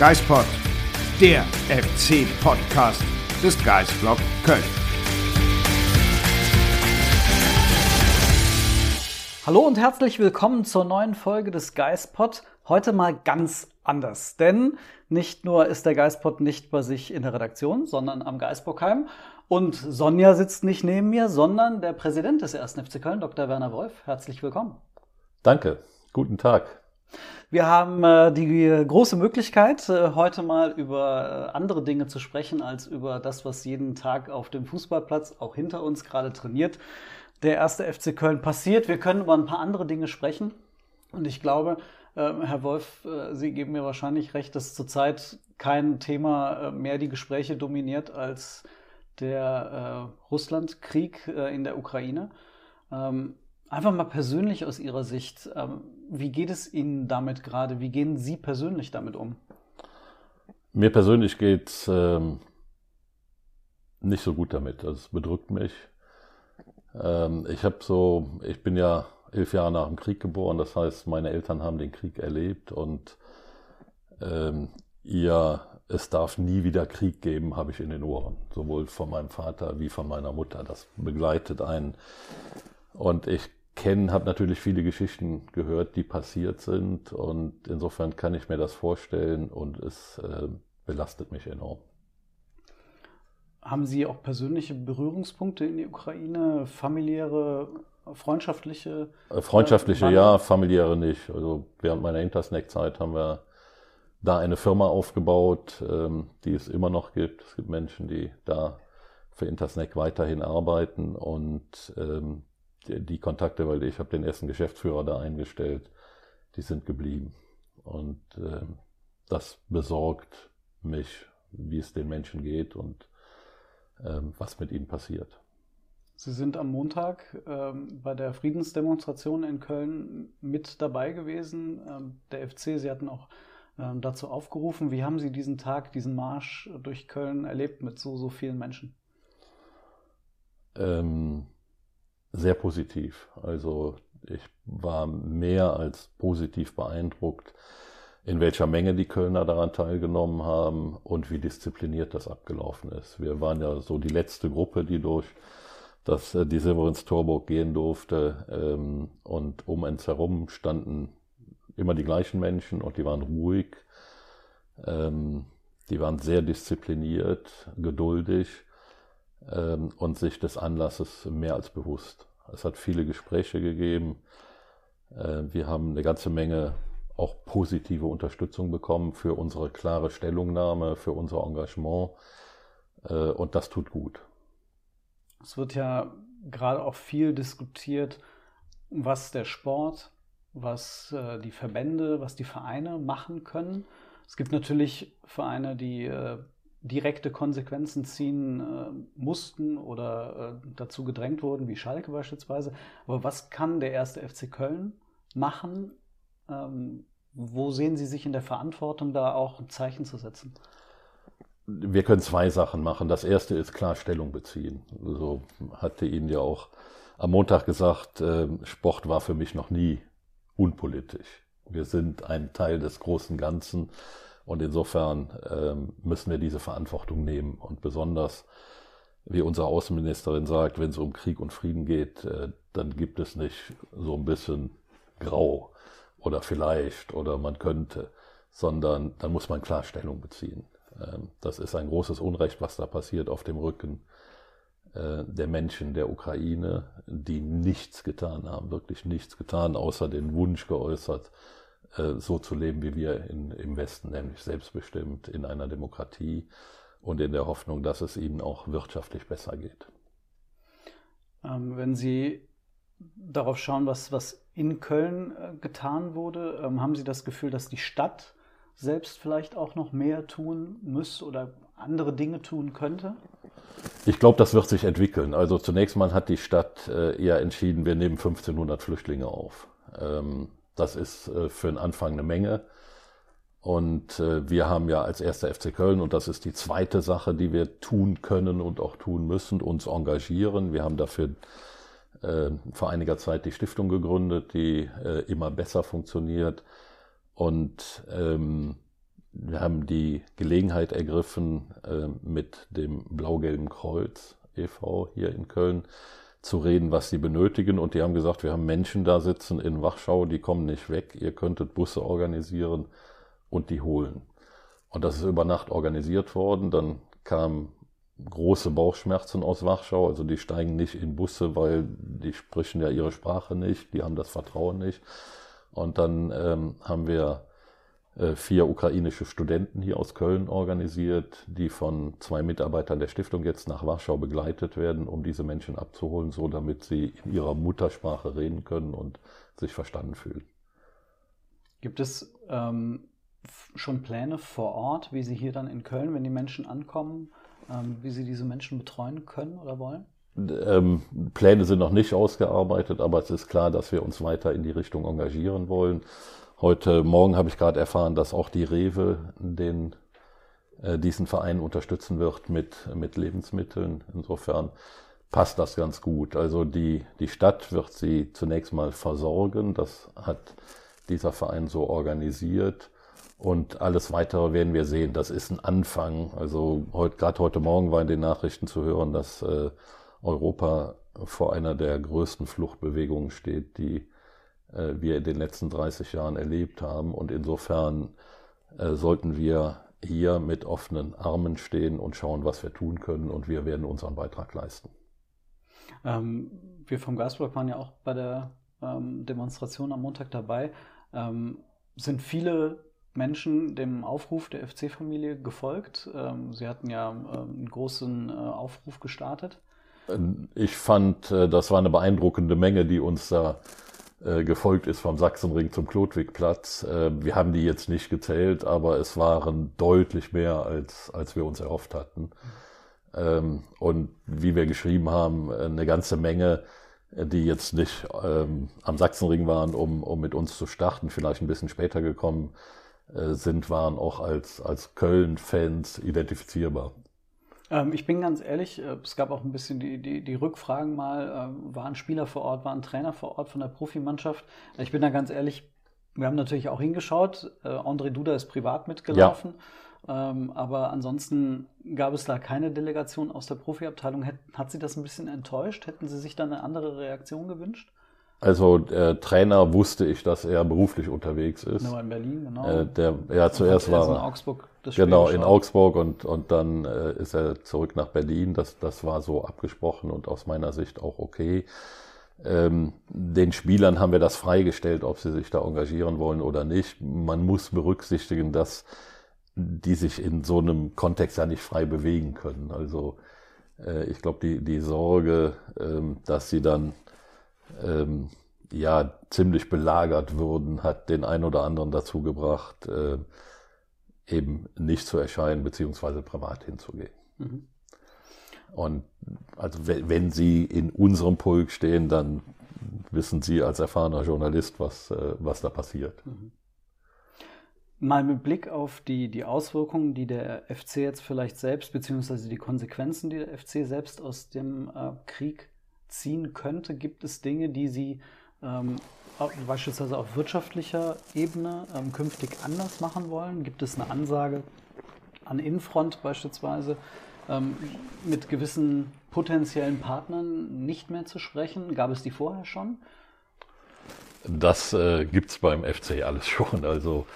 Geispod, der FC-Podcast des Geisblog Köln. Hallo und herzlich willkommen zur neuen Folge des Geistpod. Heute mal ganz anders, denn nicht nur ist der Geistpod nicht bei sich in der Redaktion, sondern am Geistbockheim. Und Sonja sitzt nicht neben mir, sondern der Präsident des 1. FC Köln, Dr. Werner Wolf. Herzlich willkommen. Danke, guten Tag. Wir haben äh, die große Möglichkeit, äh, heute mal über äh, andere Dinge zu sprechen, als über das, was jeden Tag auf dem Fußballplatz, auch hinter uns gerade trainiert, der erste FC Köln passiert. Wir können über ein paar andere Dinge sprechen. Und ich glaube, äh, Herr Wolf, äh, Sie geben mir wahrscheinlich recht, dass zurzeit kein Thema äh, mehr die Gespräche dominiert als der äh, Russlandkrieg in der Ukraine. Ähm, einfach mal persönlich aus Ihrer Sicht, ähm, wie geht es Ihnen damit gerade? Wie gehen Sie persönlich damit um? Mir persönlich geht ähm, nicht so gut damit. Das bedrückt mich. Ähm, ich habe so, ich bin ja elf Jahre nach dem Krieg geboren, das heißt, meine Eltern haben den Krieg erlebt und ähm, ihr, es darf nie wieder Krieg geben, habe ich in den Ohren, sowohl von meinem Vater wie von meiner Mutter. Das begleitet einen. Und ich kenne, habe natürlich viele Geschichten gehört, die passiert sind und insofern kann ich mir das vorstellen und es äh, belastet mich enorm. Haben Sie auch persönliche Berührungspunkte in die Ukraine, familiäre, freundschaftliche? Äh, Freundschaftliche äh, ja, familiäre nicht. Also während meiner Intersnack-Zeit haben wir da eine Firma aufgebaut, ähm, die es immer noch gibt. Es gibt Menschen, die da für Intersnack weiterhin arbeiten und ähm, die, Kontakte, weil ich habe den ersten Geschäftsführer da eingestellt, die sind geblieben. Und ähm, das besorgt mich, wie es den Menschen geht und ähm, was mit ihnen passiert. Sie sind am Montag ähm, bei der Friedensdemonstration in Köln mit dabei gewesen. Ähm, der FC, Sie hatten auch ähm, dazu aufgerufen. Wie haben Sie diesen Tag, diesen Marsch durch Köln erlebt mit so, so vielen Menschen? Ähm, sehr positiv. Also ich war mehr als positiv beeindruckt, in welcher Menge die Kölner daran teilgenommen haben und wie diszipliniert das abgelaufen ist. Wir waren ja so die letzte Gruppe, die durch das, äh, die Silberins Torburg gehen durfte. Ähm, und um uns herum standen immer die gleichen Menschen und die waren ruhig. Ähm, die waren sehr diszipliniert, geduldig ähm, und sich des Anlasses mehr als bewusst. Es hat viele Gespräche gegeben. Äh, wir haben eine ganze Menge auch positive Unterstützung bekommen für unsere klare Stellungnahme, für unser Engagement. Äh, und das tut gut. Es wird ja gerade auch viel diskutiert, was der Sport, was äh, die Verbände, was die Vereine machen können. Es gibt natürlich Vereine, die äh, direkte Konsequenzen ziehen äh, mussten oder äh, dazu gedrängt wurden, wie Schalke beispielsweise. Aber was kann der erste FC Köln machen? Ähm, wo sehen Sie sich in der Verantwortung, da auch ein Zeichen zu setzen? Wir können zwei Sachen machen. Das erste ist klar Stellung beziehen. So hatte Ihnen ja auch am Montag gesagt, äh, Sport war für mich noch nie unpolitisch. Wir sind ein Teil des großen Ganzen und insofern ähm, müssen wir diese Verantwortung nehmen. Und besonders, wie unsere Außenministerin sagt, wenn es um Krieg und Frieden geht, äh, dann gibt es nicht so ein bisschen Grau oder vielleicht oder man könnte, sondern dann muss man klar Stellung beziehen. Ähm, das ist ein großes Unrecht, was da passiert auf dem Rücken äh, der Menschen der Ukraine, die nichts getan haben, wirklich nichts getan, außer den Wunsch geäußert, so zu leben wie wir in, im Westen, nämlich selbstbestimmt in einer Demokratie und in der Hoffnung, dass es ihnen auch wirtschaftlich besser geht. Ähm, wenn Sie darauf schauen, was, was in Köln äh, getan wurde, ähm, haben Sie das Gefühl, dass die Stadt selbst vielleicht auch noch mehr tun muss oder andere Dinge tun könnte? Ich glaube, das wird sich entwickeln. Also zunächst mal hat die Stadt äh, eher entschieden, wir nehmen 1500 Flüchtlinge auf. Das ist äh, für den Anfang eine Menge. Und äh, wir haben ja als erster FC Köln, und das ist die zweite Sache, die wir tun können und auch tun müssen, uns engagieren. Wir haben dafür äh, vor einiger Zeit die Stiftung gegründet, die immer besser funktioniert. Und ähm, wir haben die Gelegenheit ergriffen, mit dem Blau-Gelben Kreuz e.V. hier in Köln zu reden, was sie benötigen. Und die haben gesagt, wir haben Menschen da sitzen in Wachschau, die kommen nicht weg. Ihr könntet Busse organisieren und die holen. Und das ist über Nacht organisiert worden. Dann kamen große Bauchschmerzen aus Wachschau. Also die steigen nicht in Busse, weil die sprechen ja ihre Sprache nicht, die haben das Vertrauen nicht. Und dann ähm, haben wir vier ukrainische Studenten hier aus Köln organisiert, die von zwei Mitarbeitern der Stiftung jetzt nach Warschau begleitet werden, um diese Menschen abzuholen, so damit sie in ihrer Muttersprache reden können und sich verstanden fühlen. Gibt es ähm, schon Pläne vor Ort, wie Sie hier dann in Köln, wenn die Menschen ankommen, ähm, wie Sie diese Menschen betreuen können oder wollen? Ähm, Pläne sind noch nicht ausgearbeitet, aber es ist klar, dass wir uns weiter in die Richtung engagieren wollen. Heute Morgen habe ich gerade erfahren, dass auch die Rewe den, äh, diesen Verein unterstützen wird mit, mit Lebensmitteln. Insofern passt das ganz gut. Also die, die Stadt wird sie zunächst mal versorgen. Das hat dieser Verein so organisiert. Und alles weitere werden wir sehen. Das ist ein Anfang. Also heute, gerade heute Morgen war in den Nachrichten zu hören, dass äh, Europa vor einer der größten Fluchtbewegungen steht, die äh, wir in den letzten 30 Jahren erlebt haben. Und insofern äh, sollten wir hier mit offenen Armen stehen und schauen, was wir tun können. Und wir werden unseren Beitrag leisten. Ähm, wir vom Gasblock waren ja auch bei der ähm, Demonstration am Montag dabei. Ähm, sind viele Menschen dem Aufruf der FC-Familie gefolgt? Ähm, Sie hatten ja ähm, einen großen äh, Aufruf gestartet. Ich fand, äh, das war eine beeindruckende Menge, die uns da gefolgt ist vom Sachsenring zum Klotwigplatz. Äh, wir haben die jetzt nicht gezählt, aber es waren deutlich mehr, als, als wir uns erhofft hatten. Ähm, und wie wir geschrieben haben, eine ganze Menge, die jetzt nicht ähm, am Sachsenring waren, um, um mit uns zu starten, vielleicht ein bisschen später gekommen äh, sind, waren auch als, als Köln-Fans identifizierbar. Ähm, ich bin ganz ehrlich, äh, es gab auch ein bisschen die, die, die Rückfragen mal, äh, waren Spieler vor Ort, waren Trainer vor Ort von der Profimannschaft. Ich bin da ganz ehrlich, wir haben natürlich auch hingeschaut. Äh, André Duda ist privat mitgelaufen. Ja. Ähm, aber ansonsten gab es da keine Delegation aus der Profiabteilung. Hat, hat Sie das ein bisschen enttäuscht? Hätten Sie sich da eine andere Reaktion gewünscht? Also der Trainer wusste ich, dass er beruflich unterwegs ist. Genau, in Berlin, genau. Äh, der, ja, zuerst war er in Augsburg. Das genau, in Augsburg und, und dann äh, ist er zurück nach Berlin. Das, das war so abgesprochen und aus meiner Sicht auch okay. Ähm, den Spielern haben wir das freigestellt, ob sie sich da engagieren wollen oder nicht. Man muss berücksichtigen, dass die sich in so einem Kontext ja nicht frei bewegen können. Also äh, ich glaube, die, die Sorge, ähm, dass sie dann ähm, ja ziemlich belagert wurden, hat den einen oder anderen dazu gebracht, äh, eben nicht zu erscheinen beziehungsweise privat hinzugehen. Mhm. Und also wenn Sie in unserem Pulk stehen, dann wissen Sie als erfahrener Journalist, was, äh, was da passiert. Mhm. Mal mit Blick auf die, die Auswirkungen, die der FC jetzt vielleicht selbst, beziehungsweise die Konsequenzen, die der FC selbst aus dem äh, Krieg ziehen könnte? Gibt es Dinge, die Sie ähm, beispielsweise auf wirtschaftlicher Ebene ähm, künftig anders machen wollen? Gibt es eine Ansage an Infront beispielsweise, ähm, mit gewissen potenziellen Partnern nicht mehr zu sprechen? Gab es die vorher schon? Das äh, gibt es beim FC alles schon. Also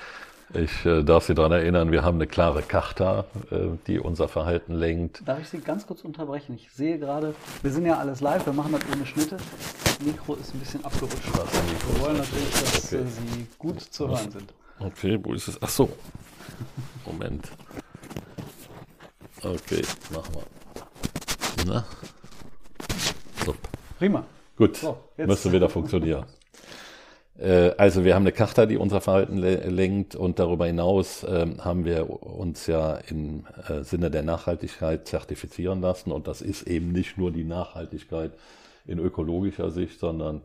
ich äh, darf Sie daran erinnern, wir haben eine klare Charta, äh, die unser Verhalten lenkt. Darf ich Sie ganz kurz unterbrechen? Ich sehe gerade, wir sind ja alles live, wir machen das ohne Schnitte. Das Mikro ist ein bisschen abgerutscht. Wir wollen natürlich, dass okay. Äh, Sie gut zu hören sind. Okay, wo ist es? Ach so. Moment. Okay, machen wir. Na? So. Prima. Gut, so, müsste wieder funktionieren. Äh, also wir haben eine Charta, die unser Verhalten lenkt und darüber hinaus ähm, haben wir uns ja im äh, Sinne der Nachhaltigkeit zertifizieren lassen und das ist eben nicht nur die Nachhaltigkeit in ökologischer Sicht, sondern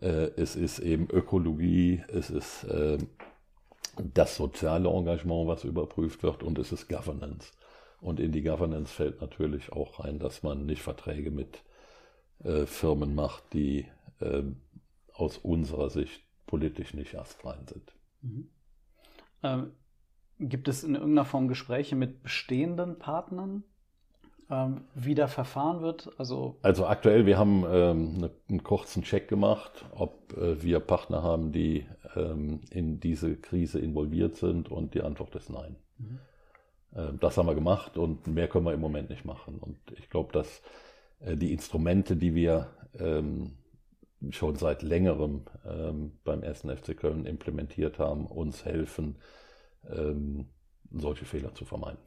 äh, es ist eben Ökologie, es ist ähm, das soziale Engagement, was überprüft wird und es ist Governance. Und in die Governance fällt natürlich auch rein, dass man nicht Verträge mit Firmen macht, die ähm, aus unserer Sicht politisch nicht astrein sind. Mhm. Ähm, gibt es in irgendeiner Form Gespräche mit bestehenden Partnern, ähm, wie da verfahren wird? Also, also aktuell, wir haben ähm, eine, einen kurzen Check gemacht, ob äh, wir Partner haben, die ähm, in diese Krise involviert sind und die Antwort ist nein. Mhm. Äh, das haben wir gemacht und mehr können wir im Moment nicht machen. Und ich glaube, dass äh, die Instrumente, die wir ähm, schon seit längerem ähm, beim ersten FC Köln implementiert haben, uns helfen, ähm, solche Fehler zu vermeiden.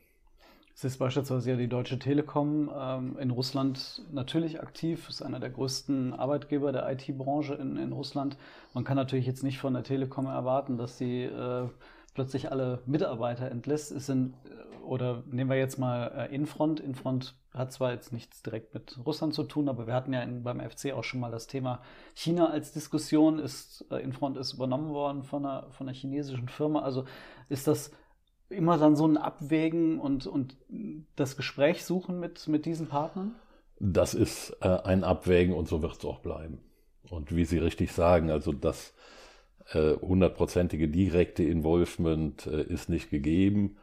Es ist beispielsweise ja die Deutsche Telekom ähm, in Russland natürlich aktiv, ist einer der größten Arbeitgeber der IT-Branche in, in Russland. Man kann natürlich jetzt nicht von der Telekom erwarten, dass sie äh, plötzlich alle Mitarbeiter entlässt. Es sind, äh, oder nehmen wir jetzt mal äh, Infront. Infront hat zwar jetzt nichts direkt mit Russland zu tun, aber wir hatten ja in, beim FC auch schon mal das Thema China als Diskussion. Ist, äh, Infront ist übernommen worden von einer, von einer chinesischen Firma. Also ist das immer dann so ein Abwägen und, und das Gespräch suchen mit, mit diesen Partnern? Das ist äh, ein Abwägen und so wird es auch bleiben. Und wie Sie richtig sagen, also das äh, hundertprozentige direkte Involvement äh, ist nicht gegeben.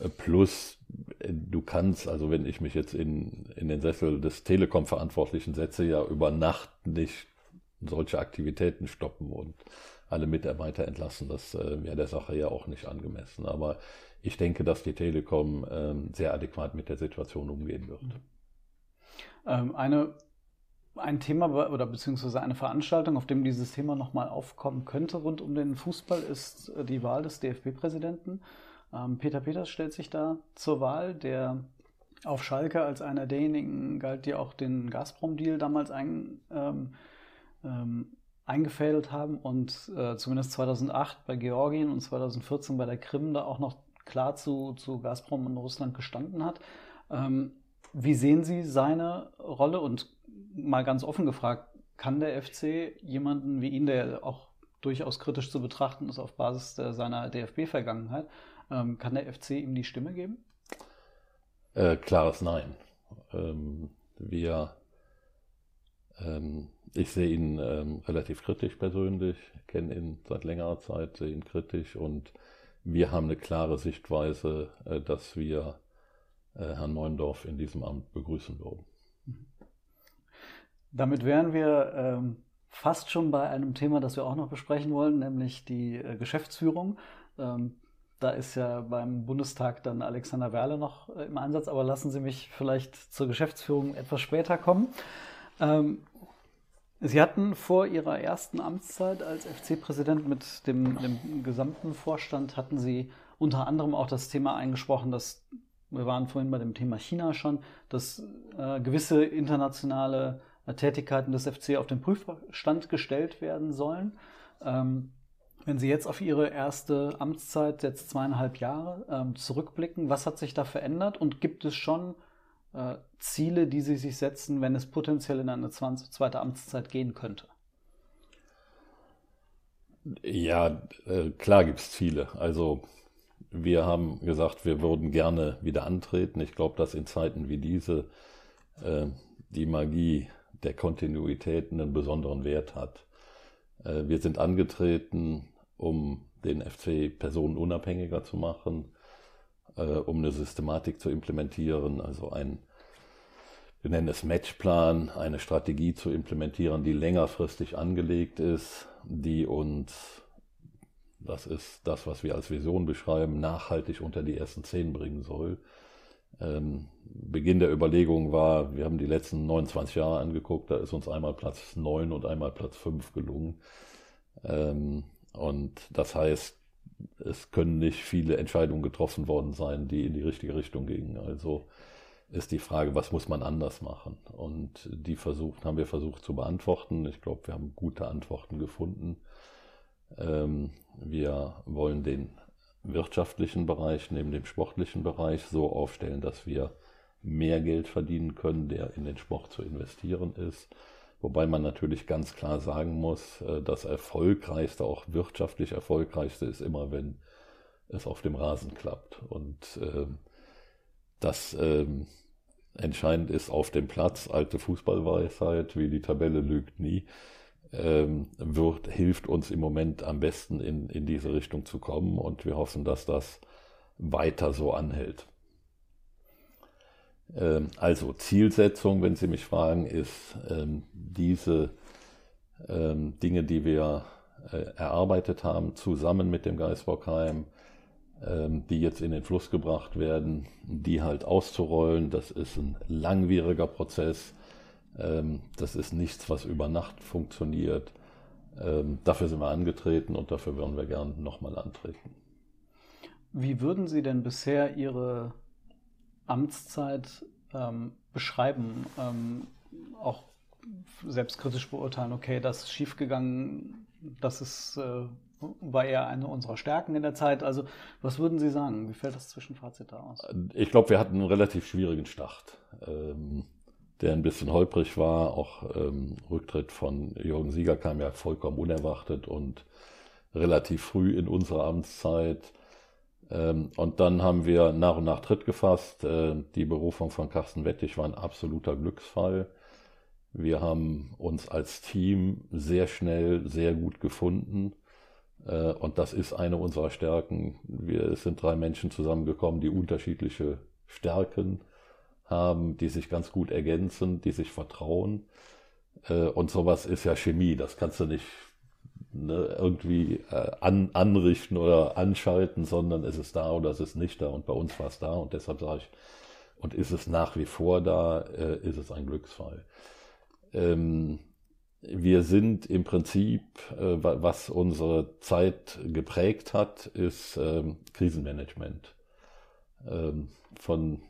Äh, plus, du kannst, also wenn ich mich jetzt in, in den Sessel des Telekom-Verantwortlichen setze, ja über Nacht nicht solche Aktivitäten stoppen und alle Mitarbeiter entlassen. Das wäre der Sache ja auch nicht angemessen. Aber ich denke, dass die Telekom ähm, sehr adäquat mit der Situation umgehen wird. Ähm, eine ein Thema oder beziehungsweise eine Veranstaltung, auf dem dieses Thema nochmal aufkommen könnte rund um den Fußball, ist äh, die Wahl des DFB-Präsidenten. Ähm, Peter Peters stellt sich da zur Wahl, der auf Schalke als einer derjenigen galt, die auch den Gazprom-Deal damals ein, ähm, ähm, eingefädelt haben und äh, zumindest 2008 bei Georgien und 2014 bei der Krim da auch noch klar zu, zu Gazprom und Russland gestanden hat. Ähm, wie sehen Sie seine Rolle und mal ganz offen gefragt, kann der FC jemanden wie ihn, der auch durchaus kritisch zu betrachten ist auf Basis der, seiner DFB-Vergangenheit, ähm, kann der FC ihm die Stimme geben? Äh, klares Nein. Ähm, wir, ähm, ich sehe ihn ähm, relativ kritisch persönlich, kenne ihn seit längerer Zeit, sehe ihn kritisch und wir haben eine klare Sichtweise, äh, dass wir äh, Herrn Neundorf in diesem Amt begrüßen würden. Damit wären wir ähm, fast schon bei einem Thema, das wir auch noch besprechen wollen, nämlich die äh, Geschäftsführung. Ähm, da ist ja beim Bundestag dann Alexander Werle noch äh, im Einsatz, aber lassen Sie mich vielleicht zur Geschäftsführung etwas später kommen. Ähm, Sie hatten vor Ihrer ersten Amtszeit als FC-Präsident mit dem, dem, gesamten Vorstand, hatten Sie unter anderem auch das Thema eingesprochen, dass wir waren vorhin bei dem Thema China schon, dass äh, gewisse internationale Tätigkeiten des FC auf den Prüfstand gestellt werden sollen. Ähm, wenn Sie jetzt auf Ihre erste Amtszeit, jetzt zweieinhalb Jahre, ähm, zurückblicken, was hat sich da verändert und gibt es schon äh, Ziele, die Sie sich setzen, wenn es potenziell in eine 20, zweite Amtszeit gehen könnte? Ja, äh, klar gibt es Ziele. Also wir haben gesagt, wir würden gerne wieder antreten. Ich glaube, dass in Zeiten wie diese äh, die Magie der Kontinuität einen besonderen Wert hat. Äh, wir sind angetreten, um den FC personenunabhängiger zu machen, äh, um eine Systematik zu implementieren, also ein, wir nennen es Matchplan, eine Strategie zu implementieren, die längerfristig angelegt ist, die uns, das ist das, was wir als Vision beschreiben, nachhaltig unter die ersten zehn bringen soll ähm, Beginn der Überlegung war, wir haben die letzten 29 Jahre angeguckt, da ist uns einmal Platz 9 und einmal Platz 5 gelungen. Ähm, und das heißt, es können nicht viele Entscheidungen getroffen worden sein, die in die richtige Richtung gingen. Also ist die Frage, was muss man anders machen? Und die versucht, haben wir versucht zu beantworten. Ich glaube, wir haben gute Antworten gefunden. Ähm, wir wollen den wirtschaftlichen Bereich neben dem sportlichen Bereich so aufstellen, dass wir mehr Geld verdienen können, der in den Sport zu investieren ist. Wobei man natürlich ganz klar sagen muss, äh, das erfolgreichste, auch wirtschaftlich erfolgreichste ist immer, wenn es auf dem Rasen klappt. Und äh, das äh, entscheidend ist auf dem Platz, alte Fußballweisheit, wie die Tabelle lügt nie, wird, hilft uns im Moment am besten in, in diese Richtung zu kommen und wir hoffen, dass das weiter so anhält. Ähm, also Zielsetzung, wenn Sie mich fragen, ist ähm, diese ähm, Dinge, die wir äh, erarbeitet haben, zusammen mit dem Geisbockheim, die jetzt in den Fluss gebracht werden, die halt auszurollen. Das ist ein langwieriger Prozess. Das ist nichts, was über Nacht funktioniert. Dafür sind wir angetreten und dafür würden wir gern nochmal antreten. Wie würden Sie denn bisher Ihre Amtszeit ähm, beschreiben, ähm, auch selbstkritisch beurteilen, okay, das ist schiefgegangen, das ist, äh, war eher eine unserer Stärken in der Zeit. Also was würden Sie sagen? Wie fällt das Zwischenfazit da aus? Ich glaube, wir hatten einen relativ schwierigen Start, ähm, der ein bisschen holprig war. Auch ähm, Rücktritt von Jürgen Sieger kam ja vollkommen unerwartet und relativ früh in unserer Amtszeit. Ähm, und dann haben wir nach und nach Tritt gefasst. Äh, die Berufung von Carsten Wettig war ein absoluter Glücksfall. Wir haben uns als Team sehr schnell, sehr gut gefunden. Äh, und das ist eine unserer Stärken. Wir, es sind drei Menschen zusammengekommen, die unterschiedliche Stärken haben, die sich ganz gut ergänzen, die sich vertrauen. Äh, und sowas ist ja Chemie. Das kannst du nicht ne, irgendwie äh, an, anrichten oder anschalten, sondern es ist da oder es ist nicht da. Und bei uns war es da und deshalb sage ich, und ist es nach wie vor da, äh, ist es ein Glücksfall. Ähm, wir sind im Prinzip, äh, was unsere Zeit geprägt hat, ist ähm, Krisenmanagement. Ähm, von,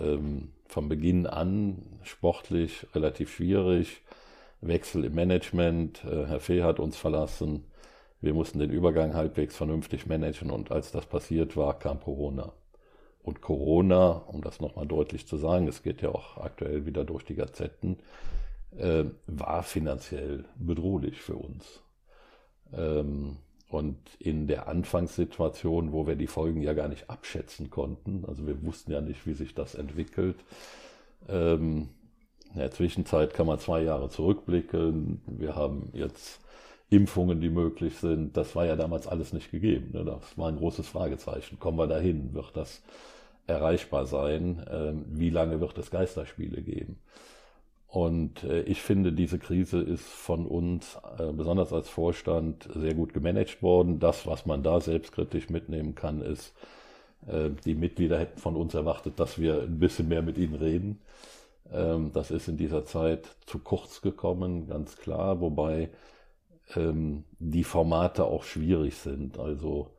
ähm, von Beginn an sportlich relativ schwierig Wechsel im Management. Äh, Herr Fee hat uns verlassen. Wir mussten den Übergang halbwegs vernünftig managen und als das passiert war, kam Corona. Und Corona, um das nochmal deutlich zu sagen, es geht ja auch aktuell wieder durch die Gazetten, äh, war finanziell bedrohlich für uns. Ähm, und in der Anfangssituation, wo wir die Folgen ja gar nicht abschätzen konnten, also wir wussten ja nicht, wie sich das entwickelt, ähm, in der Zwischenzeit kann man zwei Jahre zurückblicken. Wir haben jetzt Impfungen, die möglich sind. Das war ja damals alles nicht gegeben. Ne? Das war ein großes Fragezeichen. Kommen wir dahin? Wird das erreichbar sein? Ähm, wie lange wird es Geisterspiele geben? Und äh, ich finde, diese Krise ist von uns, äh, besonders als Vorstand, sehr gut gemanagt worden. Das, was man da selbstkritisch mitnehmen kann, ist, äh, die Mitglieder hätten von uns erwartet, dass wir ein bisschen mehr mit ihnen reden. Ähm, das ist in dieser Zeit zu kurz gekommen, ganz klar, wobei ähm, die Formate auch schwierig sind. Also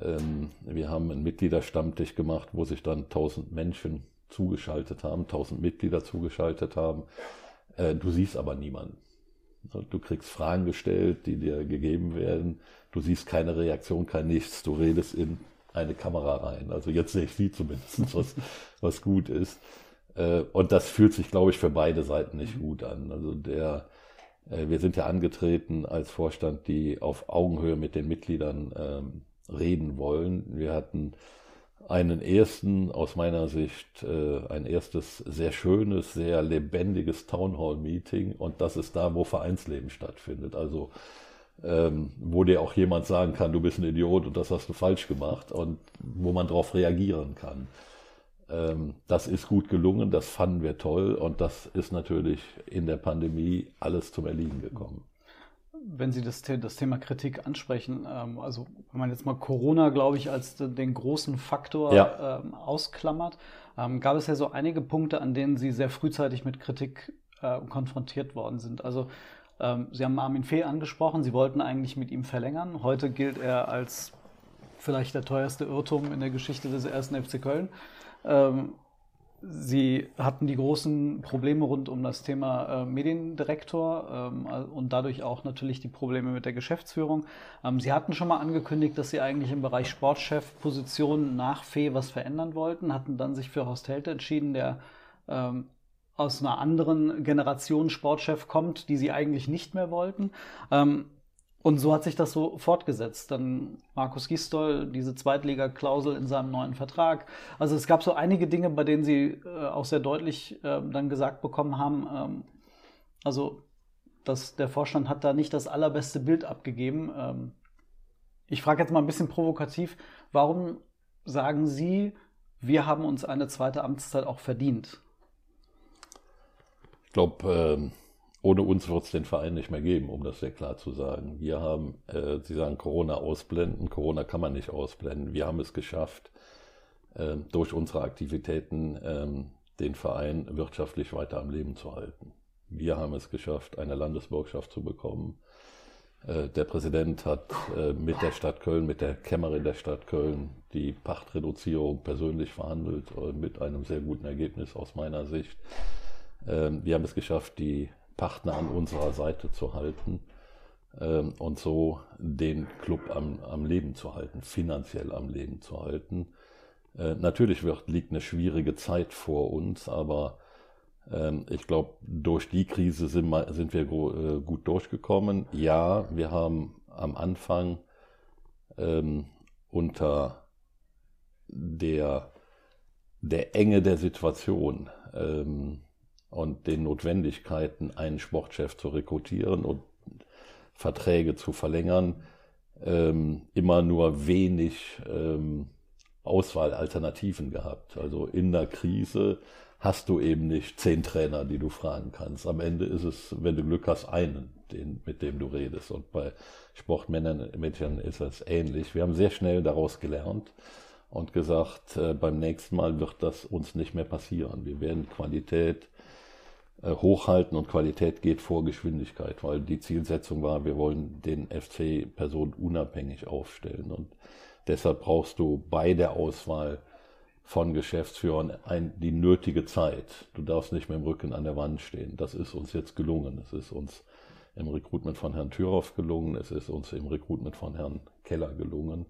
ähm, wir haben einen Mitgliederstammtisch gemacht, wo sich dann 1000 Menschen zugeschaltet haben, 1000 Mitglieder zugeschaltet haben. Äh, du siehst aber niemanden. Du kriegst Fragen gestellt, die dir gegeben werden. Du siehst keine Reaktion, kein Nichts. Du redest in eine Kamera rein. Also jetzt sehe ich sie zumindest, was, was gut ist. Äh, und das fühlt sich, glaube ich, für beide Seiten nicht gut an. Also der, äh, wir sind ja angetreten als Vorstand, die auf Augenhöhe mit den Mitgliedern ähm, reden wollen. Wir hatten einen ersten, aus meiner Sicht, äh, ein erstes sehr schönes, sehr lebendiges Townhall-Meeting und das ist da, wo Vereinsleben stattfindet. Also ähm, wo dir auch jemand sagen kann, du bist ein Idiot und das hast du falsch gemacht und wo man darauf reagieren kann. Ähm, das ist gut gelungen, das fanden wir toll und das ist natürlich in der Pandemie alles zum Erliegen gekommen. Wenn Sie das, das Thema Kritik ansprechen, ähm, also wenn man jetzt mal Corona, glaube ich, als den großen Faktor ja. Ähm, ausklammert, gab es ja so einige Punkte, an denen Sie sehr frühzeitig mit Kritik äh, konfrontiert worden sind. Also Sie haben Armin Fee angesprochen, Sie wollten eigentlich mit ihm verlängern. Heute gilt er als vielleicht der teuerste Irrtum in der Geschichte des ersten FC Köln. Ähm, Sie hatten die großen Probleme rund um das Thema äh, Mediendirektor ähm, und dadurch auch natürlich die Probleme mit der Geschäftsführung. Ähm, Sie hatten schon mal angekündigt, dass Sie eigentlich im Bereich Sportchef-Position nach Fee was verändern wollten, hatten dann sich für Horst Helte entschieden, der ähm, aus einer anderen Generation Sportchef kommt, die Sie eigentlich nicht mehr wollten. Ähm, und so hat sich das so fortgesetzt. Dann Markus Gistol, diese Zweitliga-Klausel in seinem neuen Vertrag. Also es gab so einige Dinge, bei denen sie äh, auch sehr deutlich äh, dann gesagt bekommen haben, ähm, also dass der Vorstand hat da nicht das allerbeste Bild abgegeben. Ähm, ich frage jetzt mal ein bisschen provokativ, warum sagen Sie, wir haben uns eine zweite Amtszeit auch verdient? Ich glaube, ähm ohne uns wird es den Verein nicht mehr geben, um das sehr klar zu sagen. Wir haben, äh, Sie sagen Corona ausblenden, Corona kann man nicht ausblenden. Wir haben es geschafft, äh, durch unsere Aktivitäten äh, den Verein wirtschaftlich weiter am Leben zu halten. Wir haben es geschafft, eine Landesbürgschaft zu bekommen. Äh, der Präsident hat äh, mit der Stadt Köln, mit der Kämmerin der Stadt Köln die Pachtreduzierung persönlich verhandelt, äh, mit einem sehr guten Ergebnis aus meiner Sicht. Ähm, wir haben es geschafft, die Partner an unserer Seite zu halten ähm, und so den Club am, am Leben zu halten, finanziell am Leben zu halten. Äh, natürlich wird, liegt eine schwierige Zeit vor uns, aber ähm, ich glaube, durch die Krise sind, sind wir äh, gut durchgekommen. Ja, wir haben am Anfang ähm, unter der, der Enge der Situation ähm, und den Notwendigkeiten, einen Sportchef zu rekrutieren und Verträge zu verlängern, ähm, immer nur wenig ähm, Auswahlalternativen gehabt. Also in der Krise hast du eben nicht zehn Trainer, die du fragen kannst. Am Ende ist es, wenn du Glück hast, einen, den, mit dem du redest. Und bei Sportmännern, Mädchen ist es ähnlich. Wir haben sehr schnell daraus gelernt und gesagt, äh, beim nächsten Mal wird das uns nicht mehr passieren. Wir werden Qualität hochhalten und Qualität geht vor Geschwindigkeit, weil die Zielsetzung war, wir wollen den FC personenunabhängig aufstellen und deshalb brauchst du bei der Auswahl von Geschäftsführern ein, die nötige Zeit. Du darfst nicht mit dem Rücken an der Wand stehen. Das ist uns jetzt gelungen. Es ist uns im Recruitment von Herrn Thüroff gelungen. Es ist uns im Recruitment von Herrn Keller gelungen,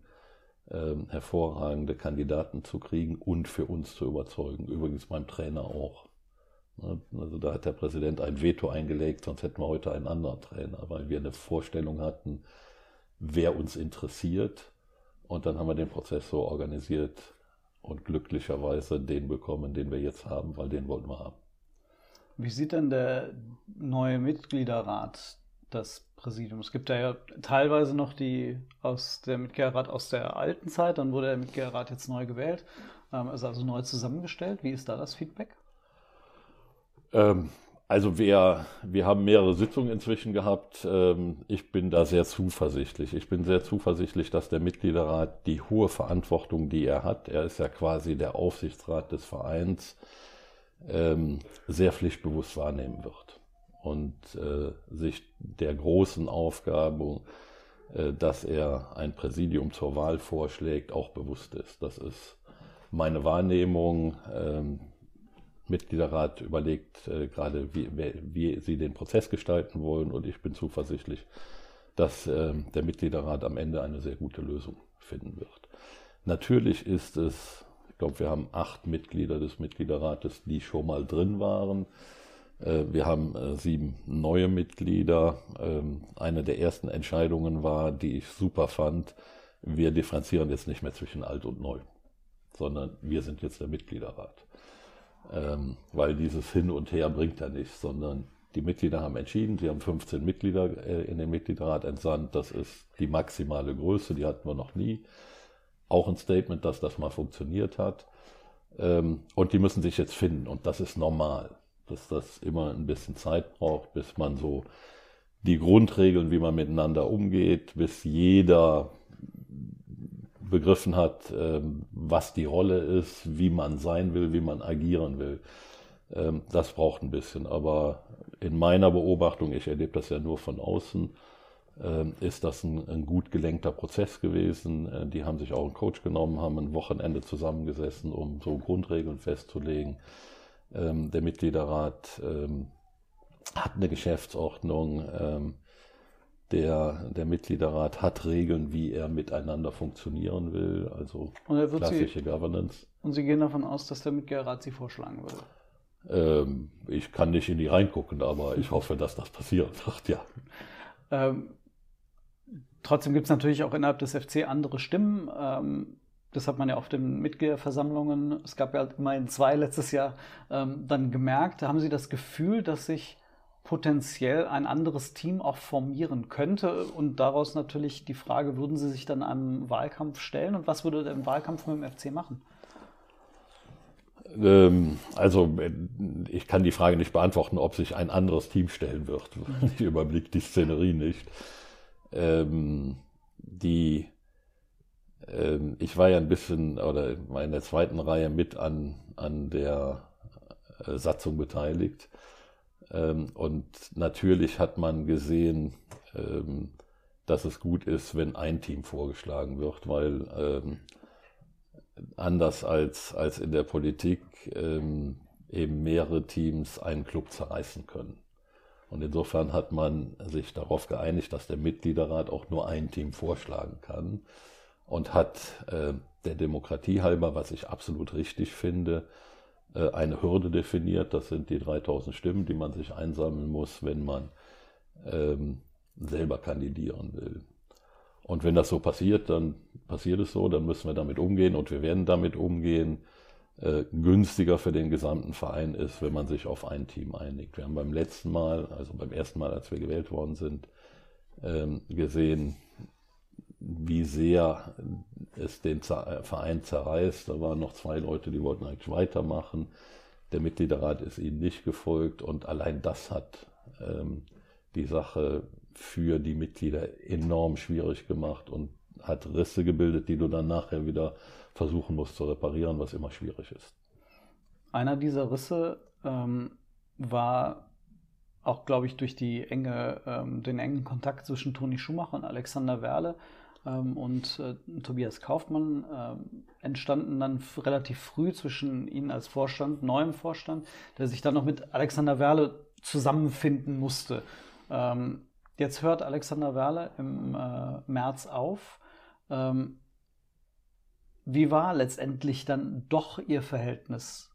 äh, hervorragende Kandidaten zu kriegen und für uns zu überzeugen. Übrigens beim Trainer auch. Ne? Also da hat der Präsident ein Veto eingelegt, sonst hätten wir heute einen anderen Trainer, weil wir eine Vorstellung hatten, wer uns interessiert. Und dann haben wir den Prozess so organisiert und glücklicherweise den bekommen, den wir jetzt haben, weil den wollten wir haben. Wie sieht denn der neue Mitgliederrat das Präsidium? Es gibt ja teilweise noch die aus der Mitgliederrat aus der alten Zeit, dann wurde der Mitgliederrat jetzt neu gewählt, ähm, ist also neu zusammengestellt. Wie ist da das Feedback? Ähm, also wir, wir haben mehrere Sitzungen inzwischen gehabt. Ähm, ich bin da sehr zuversichtlich. Ich bin sehr zuversichtlich, dass der Mitgliederrat die hohe Verantwortung, die er hat, er ist ja quasi der Aufsichtsrat des Vereins, ähm, sehr pflichtbewusst wahrnehmen wird und äh, sich der großen Aufgabe, äh, dass er ein Präsidium zur Wahl vorschlägt, auch bewusst ist. Das ist meine Wahrnehmung. Mitgliederrat überlegt äh, gerade, wie, wie sie den Prozess gestalten wollen und ich bin zuversichtlich, dass äh, der Mitgliederrat am Ende eine sehr gute Lösung finden wird. Natürlich ist es, ich glaube, wir haben acht Mitglieder des Mitgliederrates, die schon mal drin waren. Äh, wir haben äh, sieben neue Mitglieder. Ähm, eine der ersten Entscheidungen war, die ich super fand, wir differenzieren jetzt nicht mehr zwischen alt und neu, sondern wir sind jetzt der Mitgliederrat ähm, weil dieses Hin und Her bringt ja nichts, sondern die Mitglieder haben entschieden, sie haben 15 Mitglieder äh, in den Mitgliederrat entsandt, das ist die maximale Größe, die hatten wir noch nie. Auch ein Statement, dass das mal funktioniert hat. Ähm, und die müssen sich jetzt finden und das ist normal, dass das immer ein bisschen Zeit braucht, bis man so die Grundregeln, wie man miteinander umgeht, bis jeder begriffen hat, ähm, was die Rolle ist, wie man sein will, wie man agieren will. Ähm, das braucht ein bisschen. Aber in meiner Beobachtung, ich erlebe das ja nur von außen, ähm, ist das ein, ein, gut gelenkter Prozess gewesen. Äh, die haben sich auch einen Coach genommen, haben ein Wochenende zusammengesessen, um so Grundregeln festzulegen. Der Mitgliederrat hat eine Geschäftsordnung. Der, der Mitgliederrat hat Regeln, wie er miteinander funktionieren will, also klassische Sie, Governance. Und Sie gehen davon aus, dass der Mitgliederrat Sie vorschlagen würde? ich kann nicht in die reingucken, aber ich hoffe, dass das passieren wird, ja. Ähm, Trotzdem gibt es natürlich auch innerhalb des FC andere Stimmen. Ähm, das hat man ja auf den Mitgliederversammlungen, es gab ja immerhin zwei letztes Jahr, ähm, dann gemerkt. Haben Sie das Gefühl, dass sich potenziell ein anderes Team auch formieren könnte und daraus natürlich die Frage, würden Sie sich dann einem Wahlkampf stellen und was würde der Wahlkampf mit dem FC machen? Ähm, also ich kann die Frage nicht beantworten, ob sich ein anderes Team stellen wird. Ich überblicke die Szenerie nicht ähm, die, ähm, ich war ja ein bisschen oder war in der zweiten Reihe mit an, an der äh, Satzung beteiligt. Ähm, und natürlich hat man gesehen, ähm, dass es gut ist, wenn ein Team vorgeschlagen wird, weil ähm, anders als, als in der Politik eben mehrere Teams einen Club zerreißen können. Und insofern hat man sich darauf geeinigt, dass der Mitgliederrat auch nur ein Team vorschlagen kann und hat äh, der Demokratie halber, was ich absolut richtig finde, eine Hürde definiert. Das sind die 3000 Stimmen, die man sich einsammeln muss, wenn man ähm, selber kandidieren will. Und wenn das so passiert, dann passiert es so, dann müssen wir damit umgehen und wir werden damit umgehen äh, günstiger für den gesamten Verein ist, wenn man sich auf ein Team einigt. Wir haben beim letzten Mal, also beim ersten Mal, als wir gewählt worden sind, ähm, gesehen, wie sehr es den äh, Verein zerreißt. Da waren noch zwei Leute, die wollten eigentlich weitermachen. Der Mitgliederrat ist ihnen nicht gefolgt und allein das hat ähm, die Sache für die Mitglieder enorm schwierig gemacht und hat Risse gebildet, die du dann nachher wieder versuchen muss zu reparieren, was immer schwierig ist. Einer dieser Risse ähm, war auch, glaube ich, durch die enge, ähm, den engen Kontakt zwischen Toni Schumacher und Alexander Werle ähm, und äh, Tobias Kaufmann ähm, entstanden dann relativ früh zwischen ihnen als Vorstand, neuem Vorstand, der sich dann noch mit Alexander Werle zusammenfinden musste. Ähm, jetzt hört Alexander Werle im äh, März auf. Ähm, wie war letztendlich dann doch Ihr Verhältnis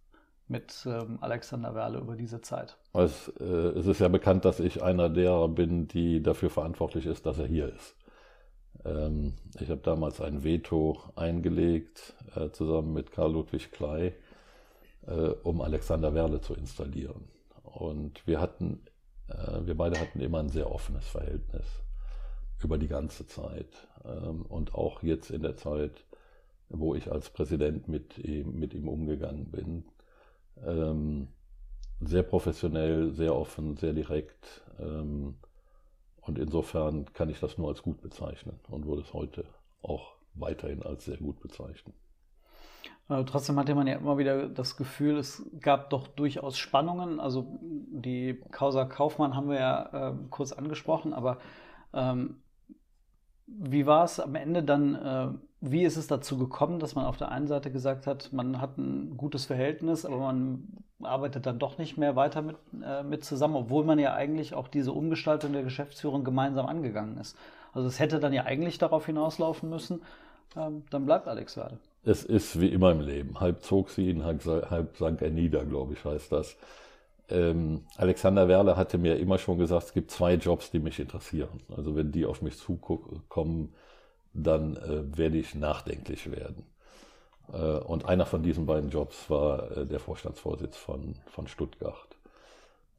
mit ähm, Alexander Werle über diese Zeit? Es, äh, es, ist ja bekannt, dass ich einer derer bin, die dafür verantwortlich ist, dass er hier ist. Ähm, ich habe damals ein Veto eingelegt, äh, zusammen mit Karl Ludwig Klei, äh, um Alexander Werle zu installieren. Und wir hatten, äh, wir beide hatten immer ein sehr offenes Verhältnis über die ganze Zeit. Ähm, und auch jetzt in der Zeit, wo ich als Präsident mit ihm, mit ihm umgegangen bin. Ähm, sehr professionell, sehr offen, sehr direkt. Ähm, und insofern kann ich das nur als gut bezeichnen und würde es heute auch weiterhin als sehr gut bezeichnen. Äh, trotzdem hatte man ja immer wieder das Gefühl, es gab doch durchaus Spannungen. Also die Causa Kaufmann haben wir ja äh, kurz angesprochen, aber ähm, wie war es am Ende dann? Äh, wie ist es dazu gekommen, dass man auf der einen Seite gesagt hat, man hat ein gutes Verhältnis, aber man arbeitet dann doch nicht mehr weiter mit, äh, mit zusammen, obwohl man ja eigentlich auch diese Umgestaltung der Geschäftsführung gemeinsam angegangen ist. Also es hätte dann ja eigentlich darauf hinauslaufen müssen, ähm, dann bleibt Alex Werle. Es ist wie immer im Leben. Halb zog sie ihn, halb, halb sank er nieder, glaube ich, heißt das. Ähm, Alexander Werle hatte mir immer schon gesagt, es gibt zwei Jobs, die mich interessieren. Also wenn die auf mich zukommen, dann äh, werde ich nachdenklich werden. Äh, und einer von diesen beiden Jobs war äh, der Vorstandsvorsitz von, von Stuttgart.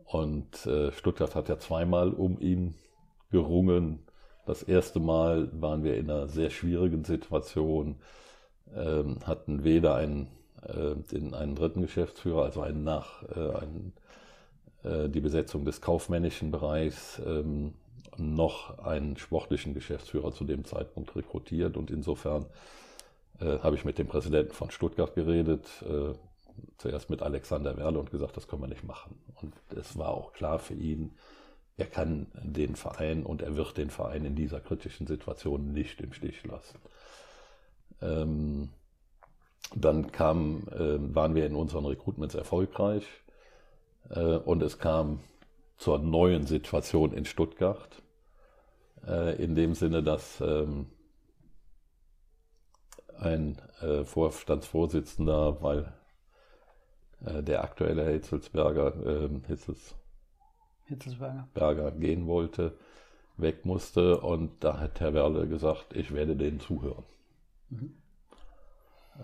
Und äh, Stuttgart hat ja zweimal um ihn gerungen. Das erste Mal waren wir in einer sehr schwierigen Situation, ähm, hatten weder einen, den, einen dritten Geschäftsführer, also einen nach, einen, die Besetzung des kaufmännischen Bereichs ähm, noch einen sportlichen Geschäftsführer zu dem Zeitpunkt rekrutiert und insofern äh, habe ich mit dem Präsidenten von Stuttgart geredet, äh, zuerst mit Alexander Werle und gesagt, das können wir nicht machen. Und es war auch klar für ihn, er kann den Verein und er wird den Verein in dieser kritischen Situation nicht im Stich lassen. Ähm, dann kam, äh, waren wir in unseren Recruitments erfolgreich äh, und es kam zur neuen Situation in Stuttgart. Äh, in dem Sinne, dass ähm, ein äh, Vorstandsvorsitzender, weil äh, der aktuelle Hitzelsberger, ähm, Hitzels, Hitzelsberger. Berger gehen wollte, weg musste und da hat Herr Werle gesagt, ich werde denen zuhören. Mhm.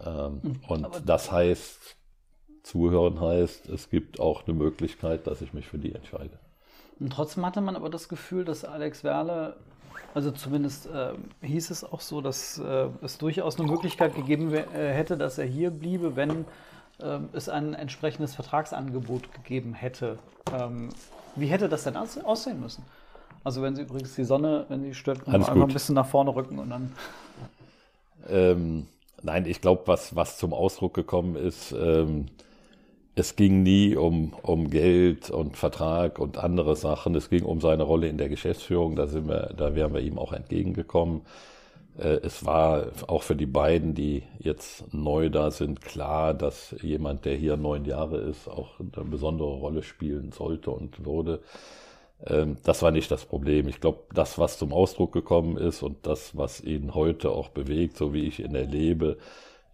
Ähm, mhm. und Aber das heißt, zuhören heißt, es gibt auch eine Möglichkeit, dass ich mich für die entscheide. Und trotzdem hatte man aber das Gefühl, dass Alex Werle, also zumindest äh, hieß es auch so, dass äh, es durchaus eine Möglichkeit gegeben äh, hätte, dass er hier bliebe, wenn ähm, es ein entsprechendes Vertragsangebot gegeben hätte. Ähm, wie hätte das denn aussehen müssen? Also wenn Sie übrigens die Sonne, wenn sie stört, einfach ein bisschen nach vorne rücken und dann. Ähm, nein, ich glaube, was, was zum Ausdruck gekommen ist, ähm, es ging nie um, um Geld und Vertrag und andere Sachen. Es ging um seine Rolle in der Geschäftsführung. Da sind wir, da wären wir ihm auch entgegengekommen. Äh, es war auch für die beiden, die jetzt neu da sind, klar, dass jemand, der hier neun Jahre ist, auch eine besondere Rolle spielen sollte und würde. Ähm, das war nicht das Problem. Ich glaube, das, was zum Ausdruck gekommen ist und das, was ihn heute auch bewegt, so wie ich ihn erlebe,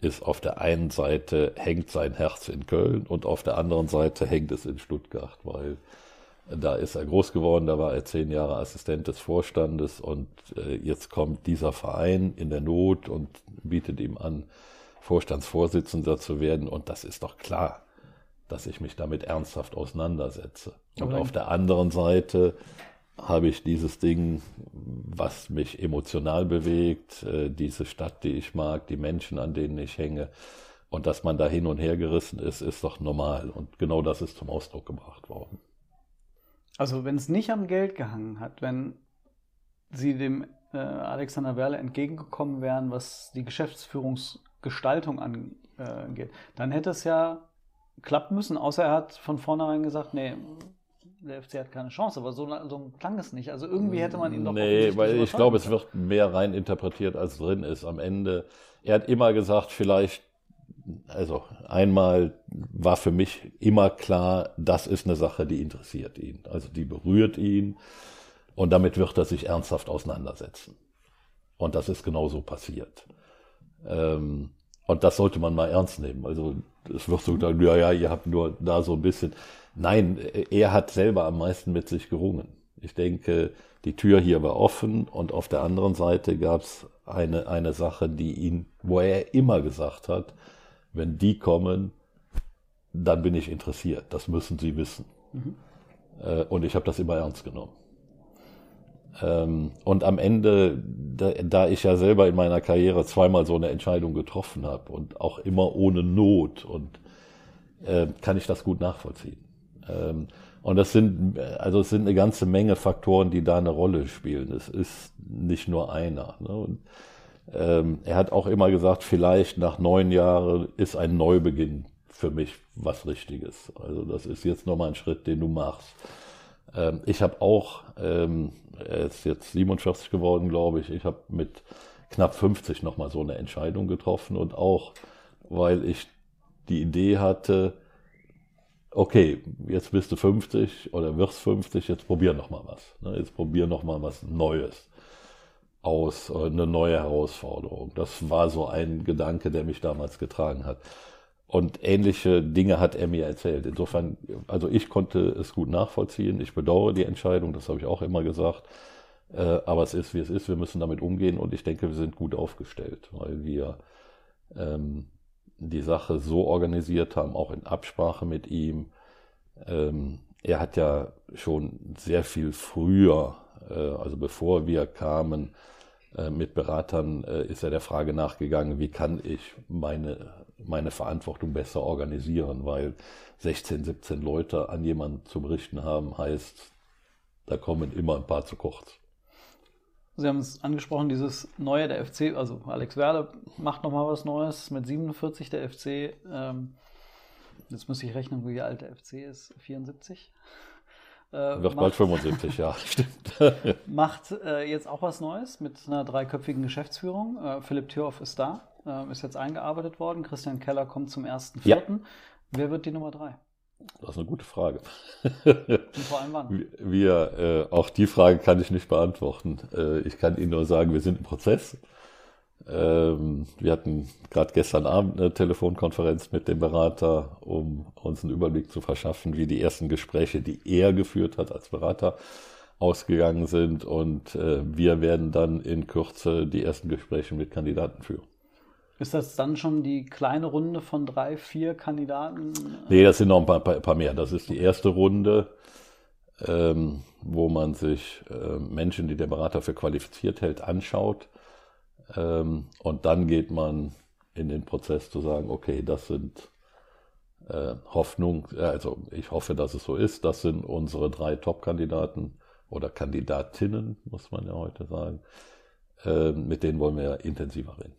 ist auf der einen Seite hängt sein Herz in Köln und auf der anderen Seite hängt es in Stuttgart, weil da ist er groß geworden, da war er zehn Jahre Assistent des Vorstandes und äh, jetzt kommt dieser Verein in der Not und bietet ihm an, Vorstandsvorsitzender zu werden und das ist doch klar, dass ich mich damit ernsthaft auseinandersetze. Und auf der anderen Seite habe ich dieses Ding, was mich emotional bewegt, äh, diese Stadt, die ich mag, die Menschen, an denen ich hänge. Und dass man da hin und her gerissen ist, ist doch normal. Und genau das ist zum Ausdruck gebracht worden. Also wenn es nicht am Geld gehangen hat, wenn Sie dem äh, Alexander Werle entgegengekommen wären, was die Geschäftsführungsgestaltung angeht, dann hätte es ja klappen müssen, außer er hat von vornherein gesagt, nee, der FC hat keine Chance, aber so, so klang es nicht. Also irgendwie hätte man ihn doch Nee, weil ich glaube, es wird mehr rein interpretiert, als drin ist. Am Ende, er hat immer gesagt, vielleicht, also einmal war für mich immer klar, das ist eine Sache, die interessiert ihn. Also die berührt ihn und damit wird er sich ernsthaft auseinandersetzen. Und das ist genauso passiert. Ähm, und das sollte man mal ernst nehmen. Also es wird so gesagt, ja, ja, ihr habt nur da so ein bisschen. Nein, er hat selber am meisten mit sich gerungen. Ich denke, die Tür hier war offen und auf der anderen Seite gab es eine, eine Sache, die ihn, wo er immer gesagt hat, wenn die kommen, dann bin ich interessiert. Das müssen sie wissen. Mhm. Äh, und ich habe das immer ernst genommen. Ähm, und am Ende, da, ich ja selber in meiner Karriere zweimal so eine Entscheidung getroffen habe und auch immer ohne Not und äh, kann ich das gut nachvollziehen. Ähm, und das sind, also es sind eine ganze Menge Faktoren, die da eine Rolle spielen. Es ist nicht nur einer. Ne? Und, ähm, er hat auch immer gesagt, vielleicht nach neun Jahren ist ein Neubeginn für mich was Richtiges. Also das ist jetzt nochmal ein Schritt, den du machst. Ähm, ich habe auch, ähm, er ist jetzt 47 geworden, glaube ich, ich habe mit knapp 50 nochmal so eine Entscheidung getroffen und auch, weil ich die Idee hatte, okay, jetzt bist du 50 oder wirst 50, jetzt probier noch mal was. Ne? Jetzt probier noch mal was Neues aus, äh, eine neue Herausforderung. Das war so ein Gedanke, der mich damals getragen hat. Und ähnliche Dinge hat er mir erzählt. Insofern, also ich konnte es gut nachvollziehen. Ich bedauere die Entscheidung, das habe ich auch immer gesagt. Äh, aber es ist, wie es ist. Wir müssen damit umgehen und ich denke, wir sind gut aufgestellt, weil wir ähm, die Sache so organisiert haben, auch in Absprache mit ihm. Ähm, er hat ja schon sehr viel früher, äh, also bevor wir kamen, äh, mit Beratern äh, ist er der Frage nachgegangen, wie kann ich meine, meine Verantwortung besser organisieren, weil 16, 17 Leute an jemanden zu berichten haben, heißt, da kommen immer ein paar zu kurz. Sie haben es angesprochen, dieses Neue der FC, also Alex Werle macht nochmal was Neues mit 47 der FC. Ähm, jetzt muss ich rechnen, wie alt der FC ist, 74. Äh, Wird bald 75, ja, stimmt. macht äh, jetzt auch was Neues mit einer dreiköpfigen Geschäftsführung. Äh, Philipp Thürhoff ist da, äh, ist jetzt eingearbeitet worden. Christian Keller kommt zum 1.4. Ja. Wer wird die Nummer drei? Das ist eine gute Frage. Und vor allem wann? Wir, äh, auch die Frage kann ich nicht beantworten. Äh, ich kann Ihnen nur sagen, wir sind im Prozess. Ähm, wir hatten gerade gestern Abend eine Telefonkonferenz mit dem Berater, um uns einen Überblick zu verschaffen, wie die ersten Gespräche, die er geführt hat als Berater, ausgegangen sind. Und äh, wir werden dann in Kürze die ersten Gespräche mit Kandidaten führen. Ist das dann schon die kleine Runde von drei, vier Kandidaten? Nee, das sind noch ein paar, paar mehr. Das ist die erste Runde, ähm, wo man sich äh, Menschen, die der Berater für qualifiziert hält, anschaut. Ähm, und dann geht man in den Prozess zu sagen, okay, das sind äh, Hoffnung, also ich hoffe, dass es so ist, das sind unsere drei Top-Kandidaten oder Kandidatinnen, muss man ja heute sagen. Äh, mit denen wollen wir intensiver reden.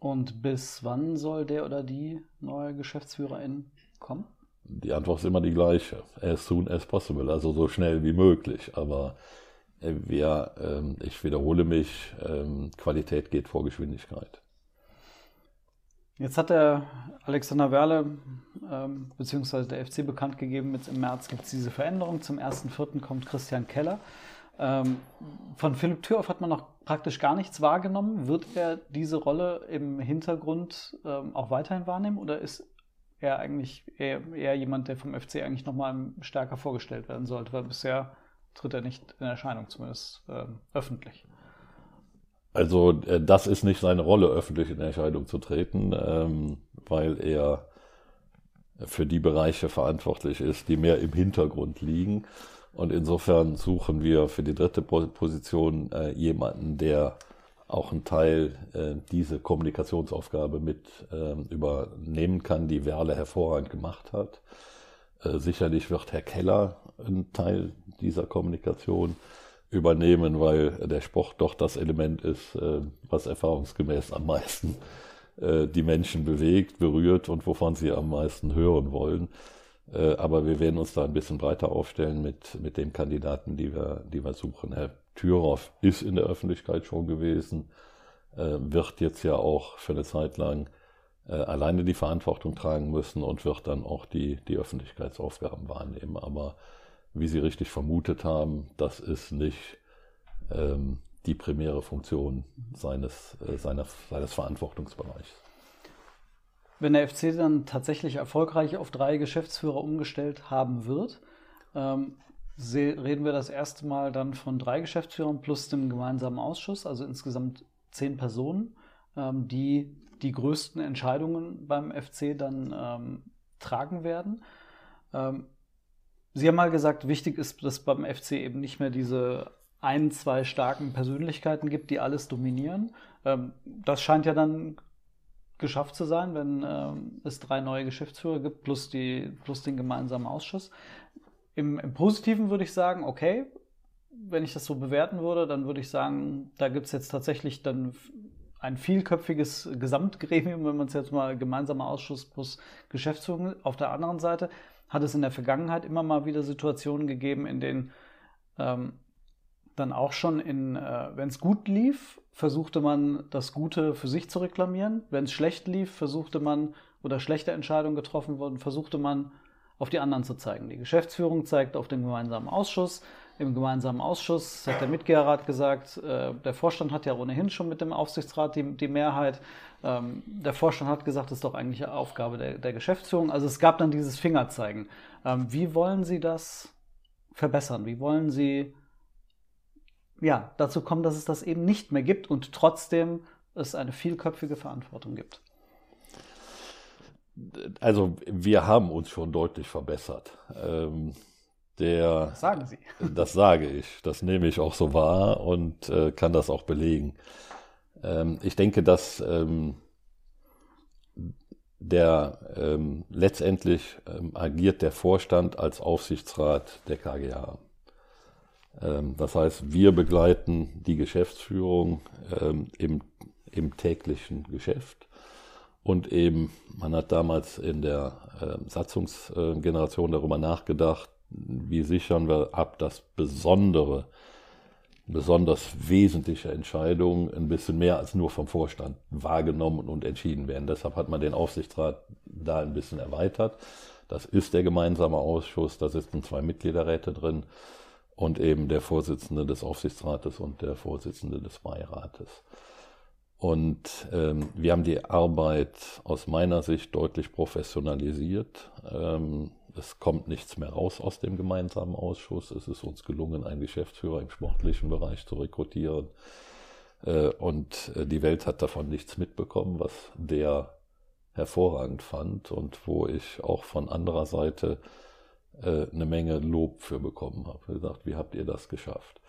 Und bis wann soll der oder die neue Geschäftsführerin kommen? Die Antwort ist immer die gleiche. As soon as possible, also so schnell wie möglich. Aber äh, wir, ähm, ich wiederhole mich, ähm, Qualität geht vor Geschwindigkeit. Jetzt hat der Alexander Werle ähm, bzw. der FC bekannt gegeben, jetzt im März gibt es diese Veränderung. Zum 1.4. kommt Christian Keller. Ähm, von Philipp Thürhoff hat man noch praktisch gar nichts wahrgenommen. Wird er diese Rolle im Hintergrund ähm, auch weiterhin wahrnehmen oder ist er eigentlich eher, eher jemand, der vom FC eigentlich nochmal stärker vorgestellt werden sollte? Weil bisher tritt er nicht in Erscheinung, zumindest ähm, öffentlich. Also äh, das ist nicht seine Rolle, öffentlich in Erscheinung zu treten, ähm, weil er für die Bereiche verantwortlich ist, die mehr im Hintergrund liegen. Und insofern suchen wir für die dritte Position äh, jemanden, der auch einen Teil äh, diese Kommunikationsaufgabe mit äh, übernehmen kann, die Werle hervorragend gemacht hat. Äh, sicherlich wird Herr Keller einen Teil dieser Kommunikation übernehmen, weil der Sport doch das Element ist, äh, was erfahrungsgemäß am meisten äh, die Menschen bewegt, berührt und wovon sie am meisten hören wollen. Äh, aber wir werden uns da ein bisschen breiter aufstellen mit, mit den Kandidaten, die wir, die wir suchen. Herr Thüroff ist in der Öffentlichkeit schon gewesen, äh, wird jetzt ja auch für eine Zeit lang äh, alleine die Verantwortung tragen müssen und wird dann auch die, die Öffentlichkeitsaufgaben wahrnehmen. Aber wie Sie richtig vermutet haben, das ist nicht ähm, die primäre Funktion seines, äh, seiner, seines Verantwortungsbereichs. Wenn der FC dann tatsächlich erfolgreich auf drei Geschäftsführer umgestellt haben wird, ähm, reden wir das erste Mal dann von drei Geschäftsführern plus dem gemeinsamen Ausschuss, also insgesamt zehn Personen, ähm, die die größten Entscheidungen beim FC dann ähm, tragen werden. Ähm, Sie haben mal gesagt, wichtig ist, dass beim FC eben nicht mehr diese ein, zwei starken Persönlichkeiten gibt, die alles dominieren. Ähm, das scheint ja dann geschafft zu sein, wenn ähm, es drei neue Geschäftsführer gibt, plus, die, plus den gemeinsamen Ausschuss. Im, Im Positiven würde ich sagen, okay, wenn ich das so bewerten würde, dann würde ich sagen, da gibt es jetzt tatsächlich dann ein vielköpfiges Gesamtgremium, wenn man es jetzt mal gemeinsamer Ausschuss plus Geschäftsführung. Auf der anderen Seite hat es in der Vergangenheit immer mal wieder Situationen gegeben, in denen ähm, dann auch schon in, äh, wenn es gut lief, versuchte man das Gute für sich zu reklamieren. Wenn es schlecht lief, versuchte man oder schlechte Entscheidungen getroffen wurden, versuchte man auf die anderen zu zeigen. Die Geschäftsführung zeigt auf den gemeinsamen Ausschuss. Im gemeinsamen Ausschuss hat der Mitgeherrat gesagt, äh, der Vorstand hat ja ohnehin schon mit dem Aufsichtsrat die, die Mehrheit. Ähm, der Vorstand hat gesagt, das ist doch eigentlich Aufgabe der, der Geschäftsführung. Also es gab dann dieses Fingerzeigen. Ähm, wie wollen Sie das verbessern? Wie wollen Sie ja, dazu kommen, dass es das eben nicht mehr gibt und trotzdem es eine vielköpfige Verantwortung gibt. Also wir haben uns schon deutlich verbessert. Ähm, der, das sagen Sie. Das sage ich. Das nehme ich auch so wahr und äh, kann das auch belegen. Ähm, ich denke, dass ähm, der ähm, letztendlich ähm, agiert der Vorstand als Aufsichtsrat der KGA. Ähm, das heißt, wir begleiten die Geschäftsführung ähm, im, im täglichen Geschäft. Und eben, man hat damals in der ähm, Satzungsgeneration darüber nachgedacht, wie sichern wir ab, dass besondere, besonders wesentliche Entscheidungen ein bisschen mehr als nur vom Vorstand wahrgenommen und entschieden werden. Deshalb hat man den Aufsichtsrat da ein bisschen erweitert. Das ist der gemeinsame Ausschuss, da sitzen zwei Mitgliederräte drin und eben der Vorsitzende des Aufsichtsrates und der Vorsitzende des Beirates. Und ähm, wir haben die Arbeit aus meiner Sicht deutlich professionalisiert. Ähm, es kommt nichts mehr raus aus dem gemeinsamen Ausschuss. Es ist uns gelungen, einen Geschäftsführer im sportlichen Bereich zu rekrutieren. Äh, und äh, die Welt hat davon nichts mitbekommen, was der hervorragend fand und wo ich auch von anderer Seite äh, eine Menge Lob für bekommen habe. Gesagt, wie habt ihr das geschafft?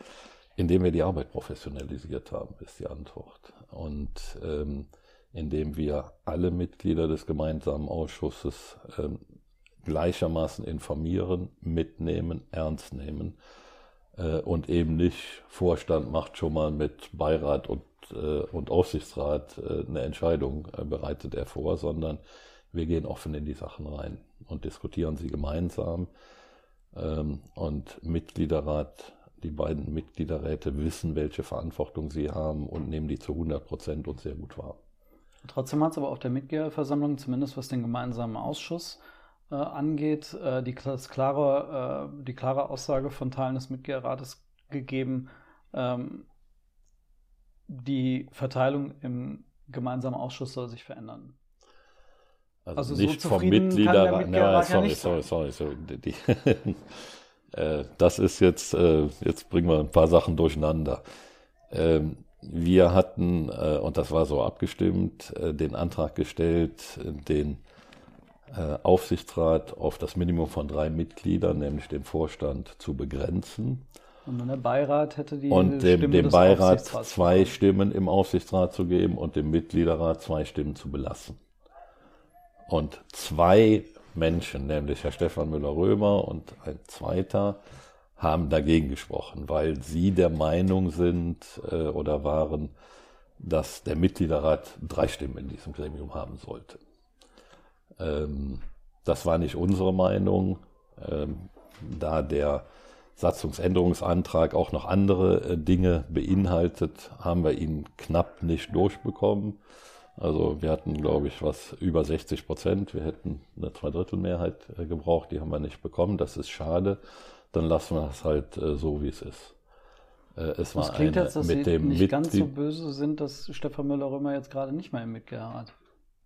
Indem wir die Arbeit professionalisiert haben, ist die Antwort. Und ähm, indem wir alle Mitglieder des gemeinsamen Ausschusses ähm, gleichermaßen informieren, mitnehmen, ernst nehmen äh, und eben nicht Vorstand macht schon mal mit Beirat und, äh, und Aufsichtsrat äh, eine Entscheidung, äh, bereitet er vor, sondern wir gehen offen in die Sachen rein und diskutieren sie gemeinsam. Ähm, und Mitgliederrat, die beiden Mitgliederräte wissen, welche Verantwortung sie haben und nehmen die zu 100 Prozent und sehr gut wahr. Trotzdem hat es aber auf der Mitgliederversammlung, zumindest was den gemeinsamen Ausschuss äh, angeht, äh, die, klare, äh, die klare Aussage von Teilen des Mitgliederrates gegeben, ähm, die Verteilung im gemeinsamen Ausschuss soll sich verändern. Also, also nicht so vom Mitglieder. Ja, sorry, ja sorry, sorry, sorry, Die, äh, das ist jetzt, äh, jetzt bringen wir ein paar Sachen durcheinander. Ähm, wir hatten, äh, und das war so abgestimmt, den Antrag gestellt, den Aufsichtsrat auf das Minimum von drei Mitgliedern, nämlich den Vorstand, zu begrenzen. Und der Beirat hätte die Und dem, Stimme dem Beirat zwei Stimmen im Aufsichtsrat zu geben und dem Mitgliederrat zwei Stimmen zu belassen. Und zwei Menschen, nämlich Herr Stefan Müller-Römer und ein zweiter, haben dagegen gesprochen, weil sie der Meinung sind äh, oder waren, dass der Mitgliederrat drei Stimmen in diesem Gremium haben sollte. Ähm, das war nicht unsere Meinung, ähm, da der Satzungsänderungsantrag auch noch andere äh, Dinge beinhaltet, haben wir ihn knapp nicht durchbekommen. Also wir hatten, glaube ich, was über 60 Prozent. Wir hätten eine Zweidrittelmehrheit äh, gebraucht, die haben wir nicht bekommen. Das ist schade. Dann lassen wir es halt äh, so, wie es ist. Äh, es das klingt eine, jetzt, dass mit Sie dem nicht ganz so böse sind, dass Stefan Müller-Römer jetzt gerade nicht mehr im Mitgliederrat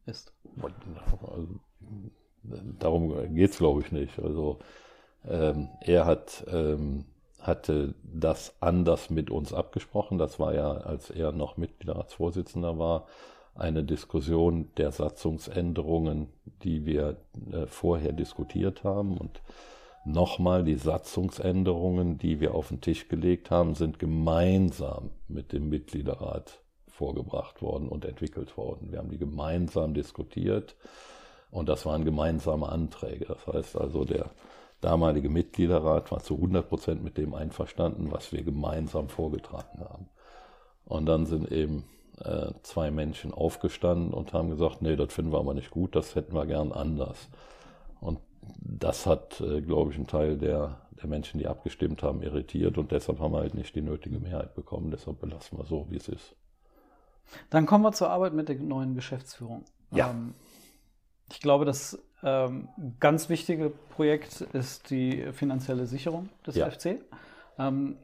ist. Also, darum geht es, glaube ich, nicht. Also ähm, er hat, ähm, hatte das anders mit uns abgesprochen. Das war ja, als er noch Mitgliederratsvorsitzender war, eine Diskussion der Satzungsänderungen, die wir äh, vorher diskutiert haben. Und nochmal, die Satzungsänderungen, die wir auf den Tisch gelegt haben, sind gemeinsam mit dem Mitgliederrat vorgebracht worden und entwickelt worden. Wir haben die gemeinsam diskutiert und das waren gemeinsame Anträge. Das heißt also, der damalige Mitgliederrat war zu 100 Prozent mit dem einverstanden, was wir gemeinsam vorgetragen haben. Und dann sind eben äh, zwei Menschen aufgestanden und haben gesagt, nee, das finden wir aber nicht gut, das hätten wir gern anders. Und das hat, äh, glaube ich, einen Teil der, der Menschen, die abgestimmt haben, irritiert und deshalb haben wir halt nicht die nötige Mehrheit bekommen. Deshalb belassen wir so, wie es ist. Dann kommen wir zur Arbeit mit der neuen Geschäftsführung. Ja. Ähm, ich glaube, das ähm, ganz wichtige Projekt ist die finanzielle Sicherung des ja. FC. Ähm,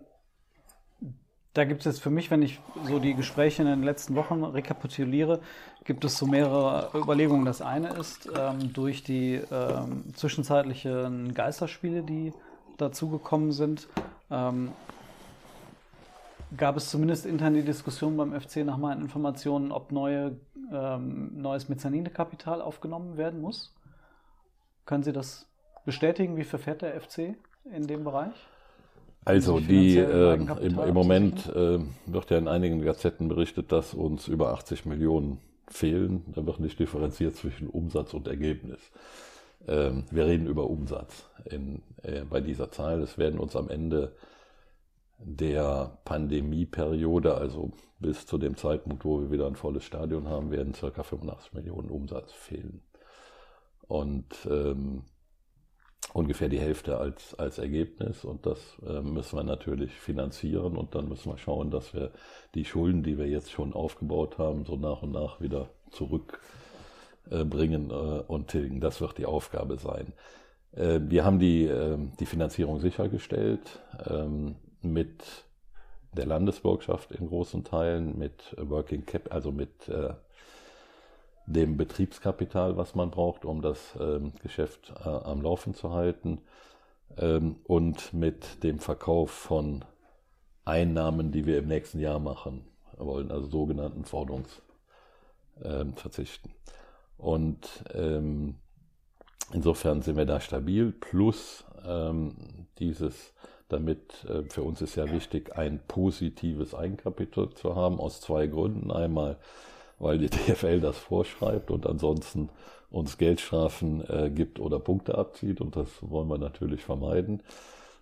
da gibt es jetzt für mich, wenn ich so die Gespräche in den letzten Wochen rekapituliere, gibt es so mehrere Überlegungen. Das eine ist, ähm, durch die ähm, zwischenzeitlichen Geisterspiele, die dazugekommen sind, ähm, gab es zumindest intern die Diskussion beim FC nach meinen Informationen, ob neue, ähm, neues Mezzanine-Kapital aufgenommen werden muss. Können Sie das bestätigen? Wie verfährt der FC in dem Bereich? Also die äh, im, im, Moment äh, wird ja in einigen Gazetten berichtet, dass uns über 80 Millionen fehlen. Da wird nicht differenziert zwischen Umsatz und Ergebnis. Ähm, wir reden über Umsatz in, äh, bei dieser Zahl. Es werden uns am Ende der Pandemieperiode, also bis zu dem Zeitpunkt, wo wir wieder ein volles Stadion haben, werden ca. 85 Millionen Umsatz fehlen. Und ähm, ungefähr die Hälfte als, als Ergebnis und das äh, müssen wir natürlich finanzieren und dann müssen wir schauen, dass wir die Schulden, die wir jetzt schon aufgebaut haben, so nach und nach wieder zurückbringen äh, äh, und tilgen. Das wird die Aufgabe sein. Äh, wir haben die, äh, die Finanzierung sichergestellt ähm, mit der Landesbürgschaft in großen Teilen, mit Working Cap, also mit äh, dem Betriebskapital, was man braucht, um das ähm, Geschäft äh, am Laufen zu halten ähm, und mit dem Verkauf von Einnahmen, die wir im nächsten Jahr machen wollen, also sogenannten Forderungsverzichten. Ähm, und ähm, insofern sind wir da stabil, plus ähm, dieses, damit äh, für uns ist ja wichtig, ein positives Eigenkapital zu haben, aus zwei Gründen. Einmal, weil die DFL das vorschreibt und ansonsten uns Geldstrafen äh, gibt oder Punkte abzieht und das wollen wir natürlich vermeiden.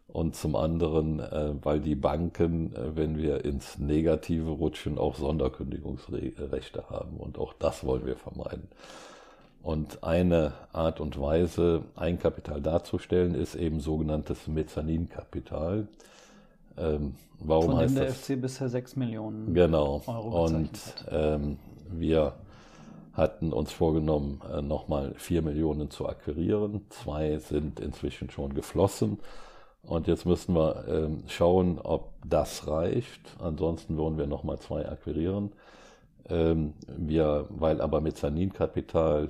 Und zum anderen, äh, weil die Banken, äh, wenn wir ins Negative rutschen, auch Sonderkündigungsrechte haben und auch das wollen wir vermeiden. Und eine Art und Weise, Eigenkapital darzustellen, ist eben sogenanntes Mezzaninkapital. Ähm, warum Von heißt dem der das? FC bisher 6 Millionen genau. Euro Und ähm, wir hatten uns vorgenommen, äh, nochmal 4 Millionen zu akquirieren. Zwei sind inzwischen schon geflossen. Und jetzt müssen wir ähm, schauen, ob das reicht. Ansonsten würden wir nochmal zwei akquirieren. Ähm, wir, weil aber Mezzaninkapital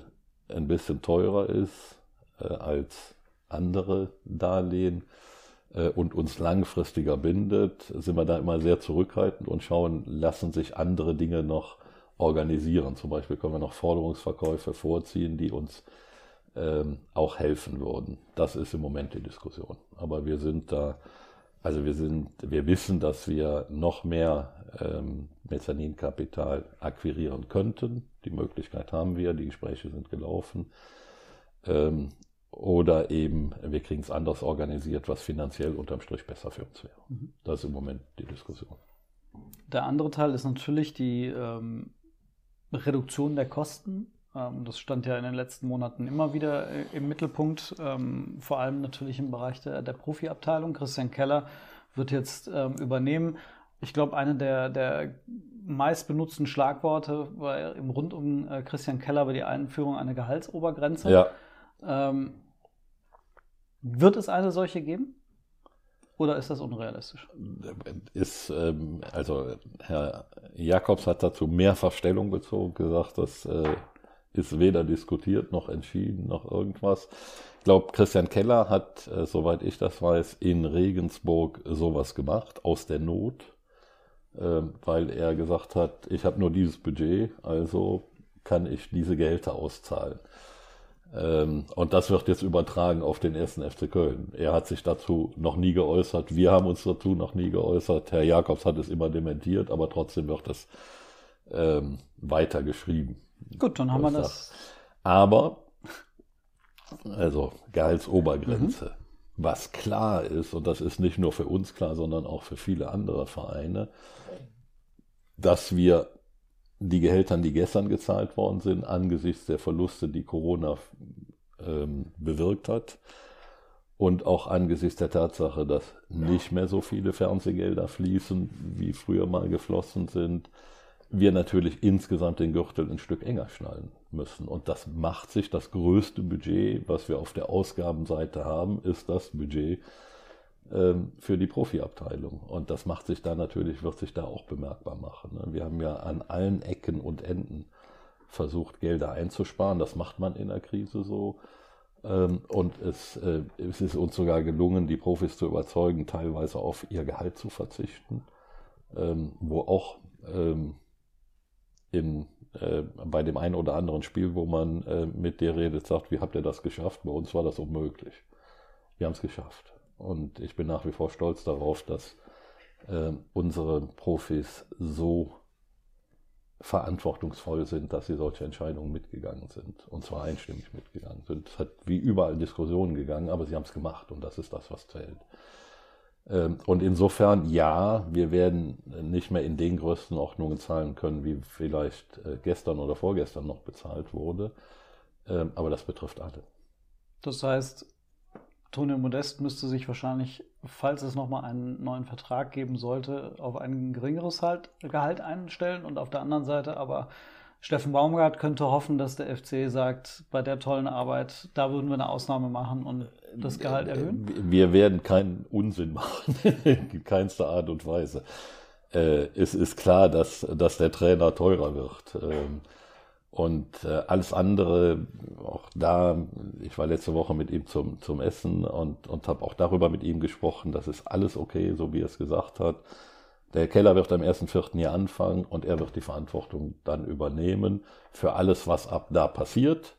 ein bisschen teurer ist äh, als andere Darlehen äh, und uns langfristiger bindet, sind wir da immer sehr zurückhaltend und schauen, lassen sich andere Dinge noch organisieren. Zum Beispiel können wir noch Forderungsverkäufe vorziehen, die uns ähm, auch helfen würden. Das ist im Moment die Diskussion. Aber wir sind da, also wir sind, wir wissen, dass wir noch mehr ähm, Mezzaninkapital akquirieren könnten. Die Möglichkeit haben wir, die Gespräche sind gelaufen. Ähm, oder eben, wir kriegen es anders organisiert, was finanziell unterm Strich besser für uns wäre. Mhm. Das ist im Moment die Diskussion. Der andere Teil ist natürlich die ähm, Reduktion der Kosten. Ähm, das stand ja in den letzten Monaten immer wieder äh, im Mittelpunkt, ähm, vor allem natürlich im Bereich der, der Profiabteilung. Christian Keller wird jetzt ähm, übernehmen. Ich glaube, eine der, der meistbenutzten Schlagworte war im rund um äh, Christian Keller war die Einführung einer Gehaltsobergrenze. Ja. Wird es eine solche geben? Oder ist das unrealistisch? Ist, ähm, also Herr Jakobs hat dazu mehrfach Stellung bezogen, gesagt, das äh, ist weder diskutiert noch entschieden noch irgendwas. Ich glaube, Christian Keller hat, äh, soweit ich das weiß, in Regensburg sowas gemacht, aus der Not. Ähm, weil er gesagt hat, ich habe nur dieses Budget, also kann ich diese Gehälter auszahlen. Ähm, und das wird jetzt übertragen auf den ersten FC Köln. Er hat sich dazu noch nie geäußert. Wir haben uns dazu noch nie geäußert. Herr Jakobs hat es immer dementiert, aber trotzdem wird es ähm, weiter geschrieben. Gut, dann haben wir das. Aber, also Gehaltsobergrenze. Mhm. Was klar ist, und das ist nicht nur für uns klar, sondern auch für viele andere Vereine, dass wir die Gehälter, die gestern gezahlt worden sind, angesichts der Verluste, die Corona ähm, bewirkt hat, und auch angesichts der Tatsache, dass nicht mehr so viele Fernsehgelder fließen, wie früher mal geflossen sind, wir natürlich insgesamt den Gürtel ein Stück enger schnallen müssen. Und das macht sich das größte Budget, was wir auf der Ausgabenseite haben, ist das Budget für die Profiabteilung. Und das macht sich da natürlich, wird sich da auch bemerkbar machen. Ne? Wir haben ja an allen Ecken und Enden versucht, Gelder einzusparen. Das macht man in der Krise so. Ähm, und es, äh, es ist uns sogar gelungen, die Profis zu überzeugen, teilweise auf ihr Gehalt zu verzichten, ähm, wo auch in, äh, bei dem einen oder anderen Spiel, wo man äh, mit dir redet, sagt, wie habt ihr das geschafft? Bei uns war das unmöglich. Wir haben es geschafft. Und ich bin nach wie vor stolz darauf, dass äh, unsere Profis so verantwortungsvoll sind, dass sie solche Entscheidungen mitgegangen sind. Und zwar einstimmig mitgegangen sind. Es hat wie überall Diskussionen gegangen, aber sie haben es gemacht und das ist das, was zählt. Ähm, und insofern, ja, wir werden nicht mehr in den Größenordnungen zahlen können, wie vielleicht äh, gestern oder vorgestern noch bezahlt wurde. Ähm, aber das betrifft alle. Das heißt, Antonio Modest müsste sich wahrscheinlich, falls es nochmal einen neuen Vertrag geben sollte, auf ein geringeres halt, Gehalt einstellen und auf der anderen Seite aber Steffen Baumgart könnte hoffen, dass der FC sagt, bei der tollen Arbeit, da würden wir eine Ausnahme machen und das Gehalt erhöhen? Wir werden keinen Unsinn machen, in keinster Art und Weise. Äh, es ist klar, dass, dass der Trainer teurer wird. Und äh, alles andere, auch da, ich war letzte Woche mit ihm zum, zum Essen und, und habe auch darüber mit ihm gesprochen, das ist alles okay, so wie er es gesagt hat. Der Keller wird am 1.4. hier anfangen und er wird die Verantwortung dann übernehmen für alles, was ab da passiert.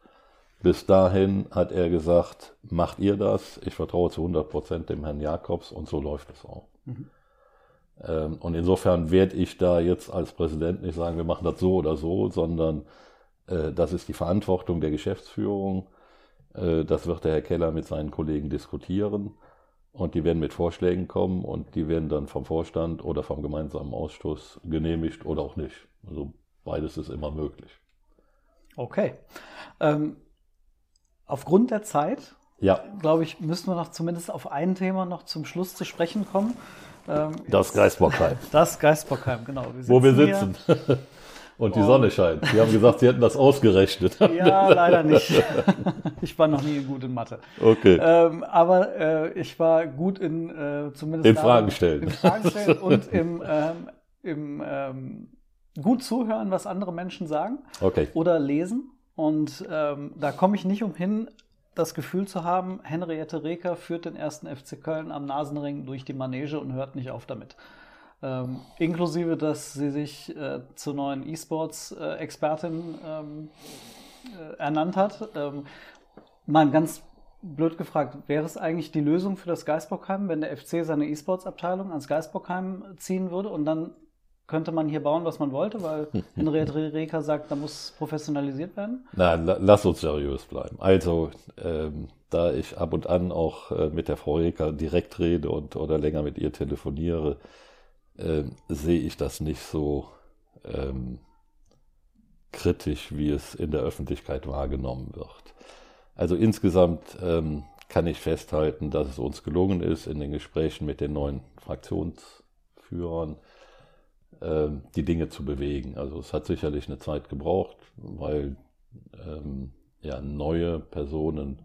Bis dahin hat er gesagt, macht ihr das, ich vertraue zu 100 Prozent dem Herrn Jakobs und so läuft es auch. Mhm. Ähm, und insofern werde ich da jetzt als Präsident nicht sagen, wir machen das so oder so, sondern das ist die Verantwortung der Geschäftsführung. Äh, das wird der Herr Keller mit seinen Kollegen diskutieren. Und die werden mit Vorschlägen kommen und die werden dann vom Vorstand oder vom gemeinsamen Ausschuss genehmigt oder auch nicht. Also beides ist immer möglich. Okay. Ähm, aufgrund der Zeit, ja. glaube ich, müssen wir noch zumindest auf ein Thema noch zum Schluss zu sprechen kommen. Ähm, das Geistbockheim. Das Geistbockheim, genau. Wir Wo wir sitzen. Und die Sonne scheint. Sie haben gesagt, Sie hätten das ausgerechnet. Ja, leider nicht. Ich war noch nie gut in Mathe. Okay. Ähm, aber äh, ich war gut in äh, zumindest in Fragen stellen. In Fragen stellen und im, ähm, im ähm, gut zuhören, was andere Menschen sagen. Okay. Oder lesen. Und ähm, da komme ich nicht umhin, das Gefühl zu haben, Henriette Reker führt den ersten FC Köln am Nasenring durch die Manege und hört nicht auf damit. Ähm, inklusive, dass sie sich äh, zur neuen E-Sports-Expertin ähm, äh, ernannt hat. Ähm, mal ganz blöd gefragt, wäre es eigentlich die Lösung für das Geisbockheim, wenn der FC seine E-Sports-Abteilung ans Geisbockheim ziehen würde und dann könnte man hier bauen, was man wollte, weil Henriette Reker sagt, da muss professionalisiert werden? Nein, lass uns seriös bleiben. Also, ähm, da ich ab und an auch äh, mit der Frau Reker direkt rede und oder länger mit ihr telefoniere, äh, sehe ich das nicht so ähm, kritisch, wie es in der Öffentlichkeit wahrgenommen wird. Also insgesamt ähm, kann ich festhalten, dass es uns gelungen ist, in den Gesprächen mit den neuen Fraktionsführern äh, die Dinge zu bewegen. Also es hat sicherlich eine Zeit gebraucht, weil ähm, ja neue Personen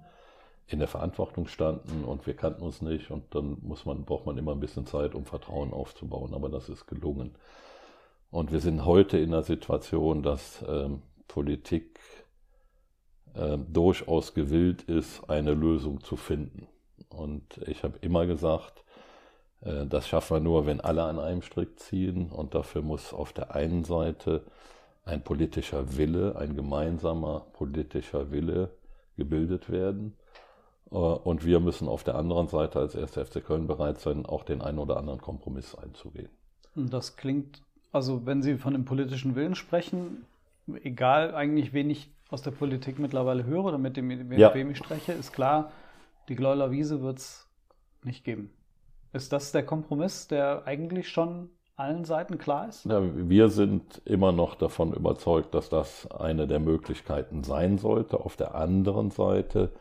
in der Verantwortung standen und wir kannten uns nicht und dann muss man, braucht man immer ein bisschen Zeit, um Vertrauen aufzubauen, aber das ist gelungen. Und wir sind heute in der Situation, dass ähm, Politik äh, durchaus gewillt ist, eine Lösung zu finden. Und ich habe immer gesagt, äh, das schaffen wir nur, wenn alle an einem Strick ziehen und dafür muss auf der einen Seite ein politischer Wille, ein gemeinsamer politischer Wille gebildet werden und wir müssen auf der anderen Seite als 1. FC Köln bereit sein, auch den einen oder anderen Kompromiss einzugehen. Das klingt, also wenn Sie von dem politischen Willen sprechen, egal eigentlich, wen ich aus der Politik mittlerweile höre oder mit dem, mit ja. wem ich spreche, ist klar, die Gleuler Wiese wird es nicht geben. Ist das der Kompromiss, der eigentlich schon allen Seiten klar ist? Ja, wir sind immer noch davon überzeugt, dass das eine der Möglichkeiten sein sollte. Auf der anderen Seite äh,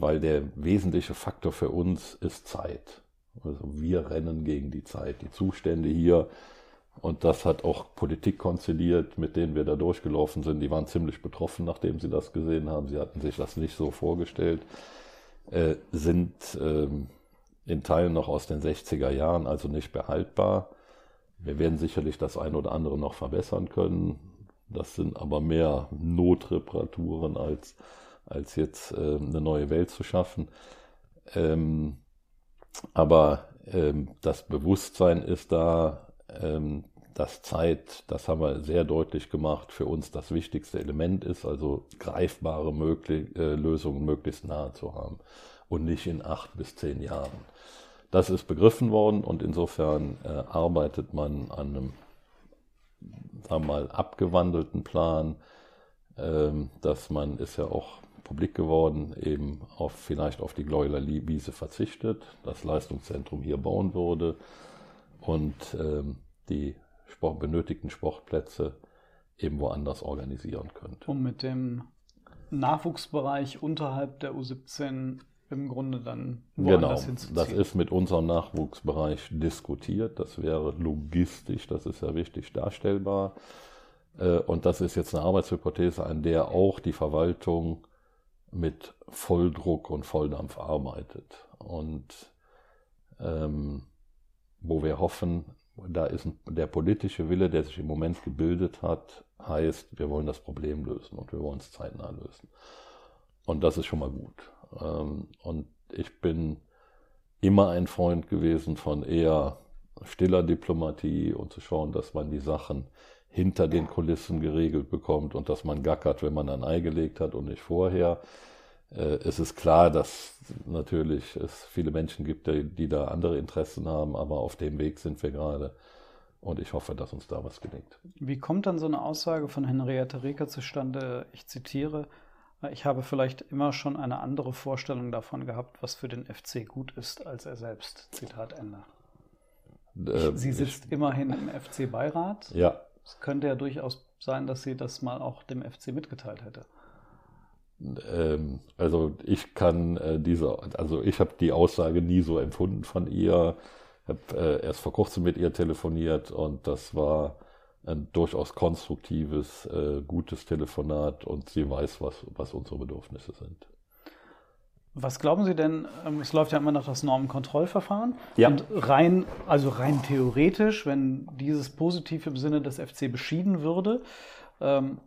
weil der wesentliche Faktor für uns ist Zeit. Also wir rennen gegen die Zeit. Die Zustände hier, und das hat auch Politik konziliert, mit denen wir da durchgelaufen sind, die waren ziemlich betroffen, nachdem sie das gesehen haben. Sie hatten sich das nicht so vorgestellt, äh, sind ähm, in Teilen noch aus den 60er Jahren, also nicht behaltbar. Wir werden sicherlich das eine oder andere noch verbessern können. Das sind aber mehr Notreparaturen als als jetzt äh, eine neue Welt zu schaffen. Ähm, aber ähm, das Bewusstsein ist da, ähm, dass Zeit, das haben wir sehr deutlich gemacht, für uns das wichtigste Element ist, also greifbare möglich, äh, Lösungen möglichst nahe zu haben und nicht in acht bis zehn Jahren. Das ist begriffen worden und insofern äh, arbeitet man an einem, sagen wir mal, abgewandelten Plan, ähm, dass man ist ja auch publik geworden, eben auf, vielleicht auf die Gleuler Wiese verzichtet, das Leistungszentrum hier bauen würde und ähm, die Sport, benötigten Sportplätze eben woanders organisieren könnte. Um mit dem Nachwuchsbereich unterhalb der U17 im Grunde dann woanders genau. Das ist mit unserem Nachwuchsbereich diskutiert. Das wäre logistisch, das ist ja wichtig darstellbar. Äh, und das ist jetzt eine Arbeitshypothese, an der auch die Verwaltung mit Volldruck und Volldampf arbeitet. Und ähm, wo wir hoffen, da ist der politische Wille, der sich im Moment gebildet hat, heißt, wir wollen das Problem lösen und wir wollen es zeitnah lösen. Und das ist schon mal gut. Ähm, und ich bin immer ein Freund gewesen von eher stiller Diplomatie und zu schauen, dass man die Sachen hinter den Kulissen geregelt bekommt und dass man gackert, wenn man ein Ei gelegt hat und nicht vorher. Äh, es ist klar, dass natürlich es viele Menschen gibt, die, da andere Interessen haben, aber auf dem Weg sind wir gerade. Und ich hoffe, dass uns da was gelingt. Wie kommt dann so eine Aussage von Henriette Reker zustande? Ich zitiere, ich habe vielleicht immer schon eine andere Vorstellung davon gehabt, was für den FC gut ist, als er selbst. Zitat Ende. Äh, sie sitzt ich, immerhin im FC-Beirat. Ja. Es könnte ja durchaus sein, dass sie das mal auch dem FC mitgeteilt hätte. Ähm, also ich kann äh, diese, also ich habe die Aussage nie so empfunden von ihr. Ich habe äh, erst vor kurzem mit ihr telefoniert und das war ein durchaus konstruktives, äh, gutes Telefonat und sie weiß, was, was unsere Bedürfnisse sind. Was glauben Sie denn, ähm, es läuft ja immer noch das Normenkontrollverfahren. Ja. Und rein, also rein theoretisch, wenn dieses positiv im Sinne des FC beschieden würde, ähm,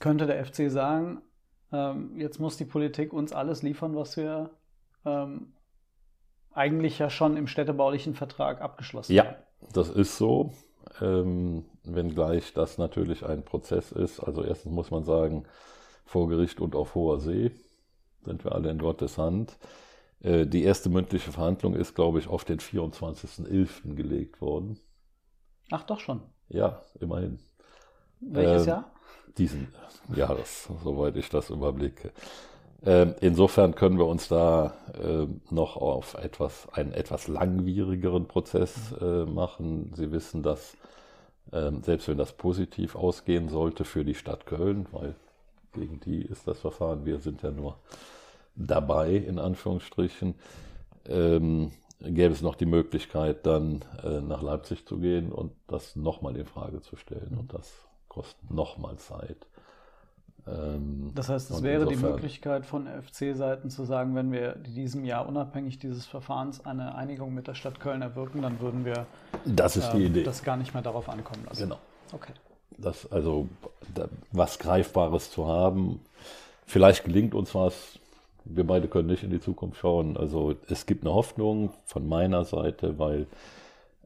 könnte der FC sagen, ähm, jetzt muss die Politik uns alles liefern, was wir eigentlich ja schon im städtebaulichen Vertrag abgeschlossen ja, haben. Ja, das ist so. Ähm, wenngleich das natürlich ein Prozess ist. Also erstens muss man sagen, vor Gericht und auf hoher See sind wir alle in Gottes Hand. Äh, die erste mündliche Verhandlung ist, glaube ich, auf den 24.11. gelegt worden. Ach doch schon. Ja, immerhin. Welches äh, Jahr? Diesen Jahres, soweit ich das überblicke. Ähm, insofern können wir uns da äh, noch auf etwas, einen etwas langwierigeren Prozess äh, machen. Sie wissen, dass ähm, selbst wenn das positiv ausgehen sollte für die Stadt Köln, weil gegen die ist das Verfahren, wir sind ja nur dabei, in Anführungsstrichen, ähm, gäbe es noch die Möglichkeit, dann äh, nach Leipzig zu gehen und das nochmal in Frage zu stellen. Und das kostet nochmal Zeit. Ähm, das heißt, es wäre insofern, die Möglichkeit von FC-Seiten zu sagen, wenn wir in diesem Jahr unabhängig dieses Verfahrens eine Einigung mit der Stadt Köln erwirken, dann würden wir das, ist die ähm, Idee. das gar nicht mehr darauf ankommen lassen. Genau. Okay. Das, also da, was Greifbares zu haben. Vielleicht gelingt uns was. Wir beide können nicht in die Zukunft schauen. Also es gibt eine Hoffnung von meiner Seite, weil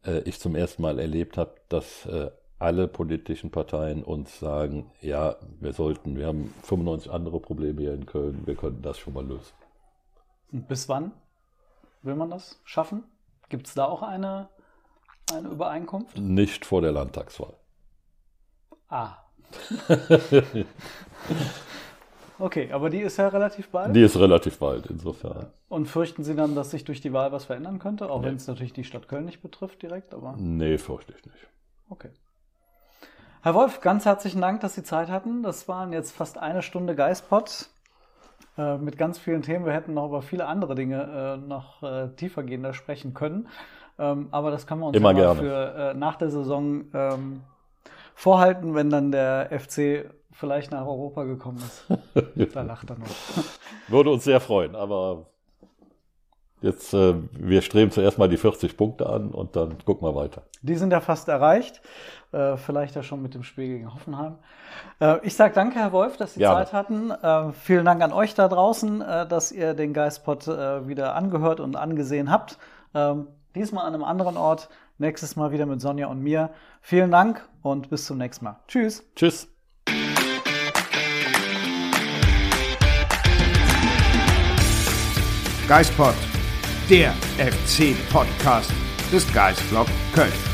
äh, ich zum ersten Mal erlebt habe, dass äh, alle politischen Parteien uns sagen, ja, wir sollten, wir haben 95 andere Probleme hier in Köln, wir könnten das schon mal lösen. Und bis wann will man das schaffen? Gibt es da auch eine, eine Übereinkunft? Nicht vor der Landtagswahl. Ah. okay, aber die ist ja relativ bald. Die ist relativ bald, insofern. Und fürchten Sie dann, dass sich durch die Wahl was verändern könnte, auch nee. wenn es natürlich die Stadt Köln nicht betrifft direkt, aber. Nee, fürchte ich nicht. Okay. Herr Wolf, ganz herzlichen Dank, dass Sie Zeit hatten. Das waren jetzt fast eine Stunde Geistpot äh, mit ganz vielen Themen. Wir hätten noch über viele andere Dinge äh, noch äh, tiefergehender sprechen können. Ähm, aber das kann man uns Immer ja für äh, nach der Saison ähm, vorhalten, wenn dann der FC vielleicht nach Europa gekommen ist. da lacht er noch. Würde uns sehr freuen, aber Jetzt, äh, wir streben zuerst mal die 40 Punkte an und dann gucken wir weiter. Die sind ja fast erreicht. Äh, vielleicht ja schon mit dem Spiel gegen Hoffenheim. Äh, ich sage danke, Herr Wolf, dass Sie Gerne. Zeit hatten. Äh, vielen Dank an euch da draußen, äh, dass ihr den Geistpot äh, wieder angehört und angesehen habt. Ähm, diesmal an einem anderen Ort. Nächstes Mal wieder mit Sonja und mir. Vielen Dank und bis zum nächsten Mal. Tschüss. Tschüss. Geistpot der FC-Podcast des Geistblog Köln.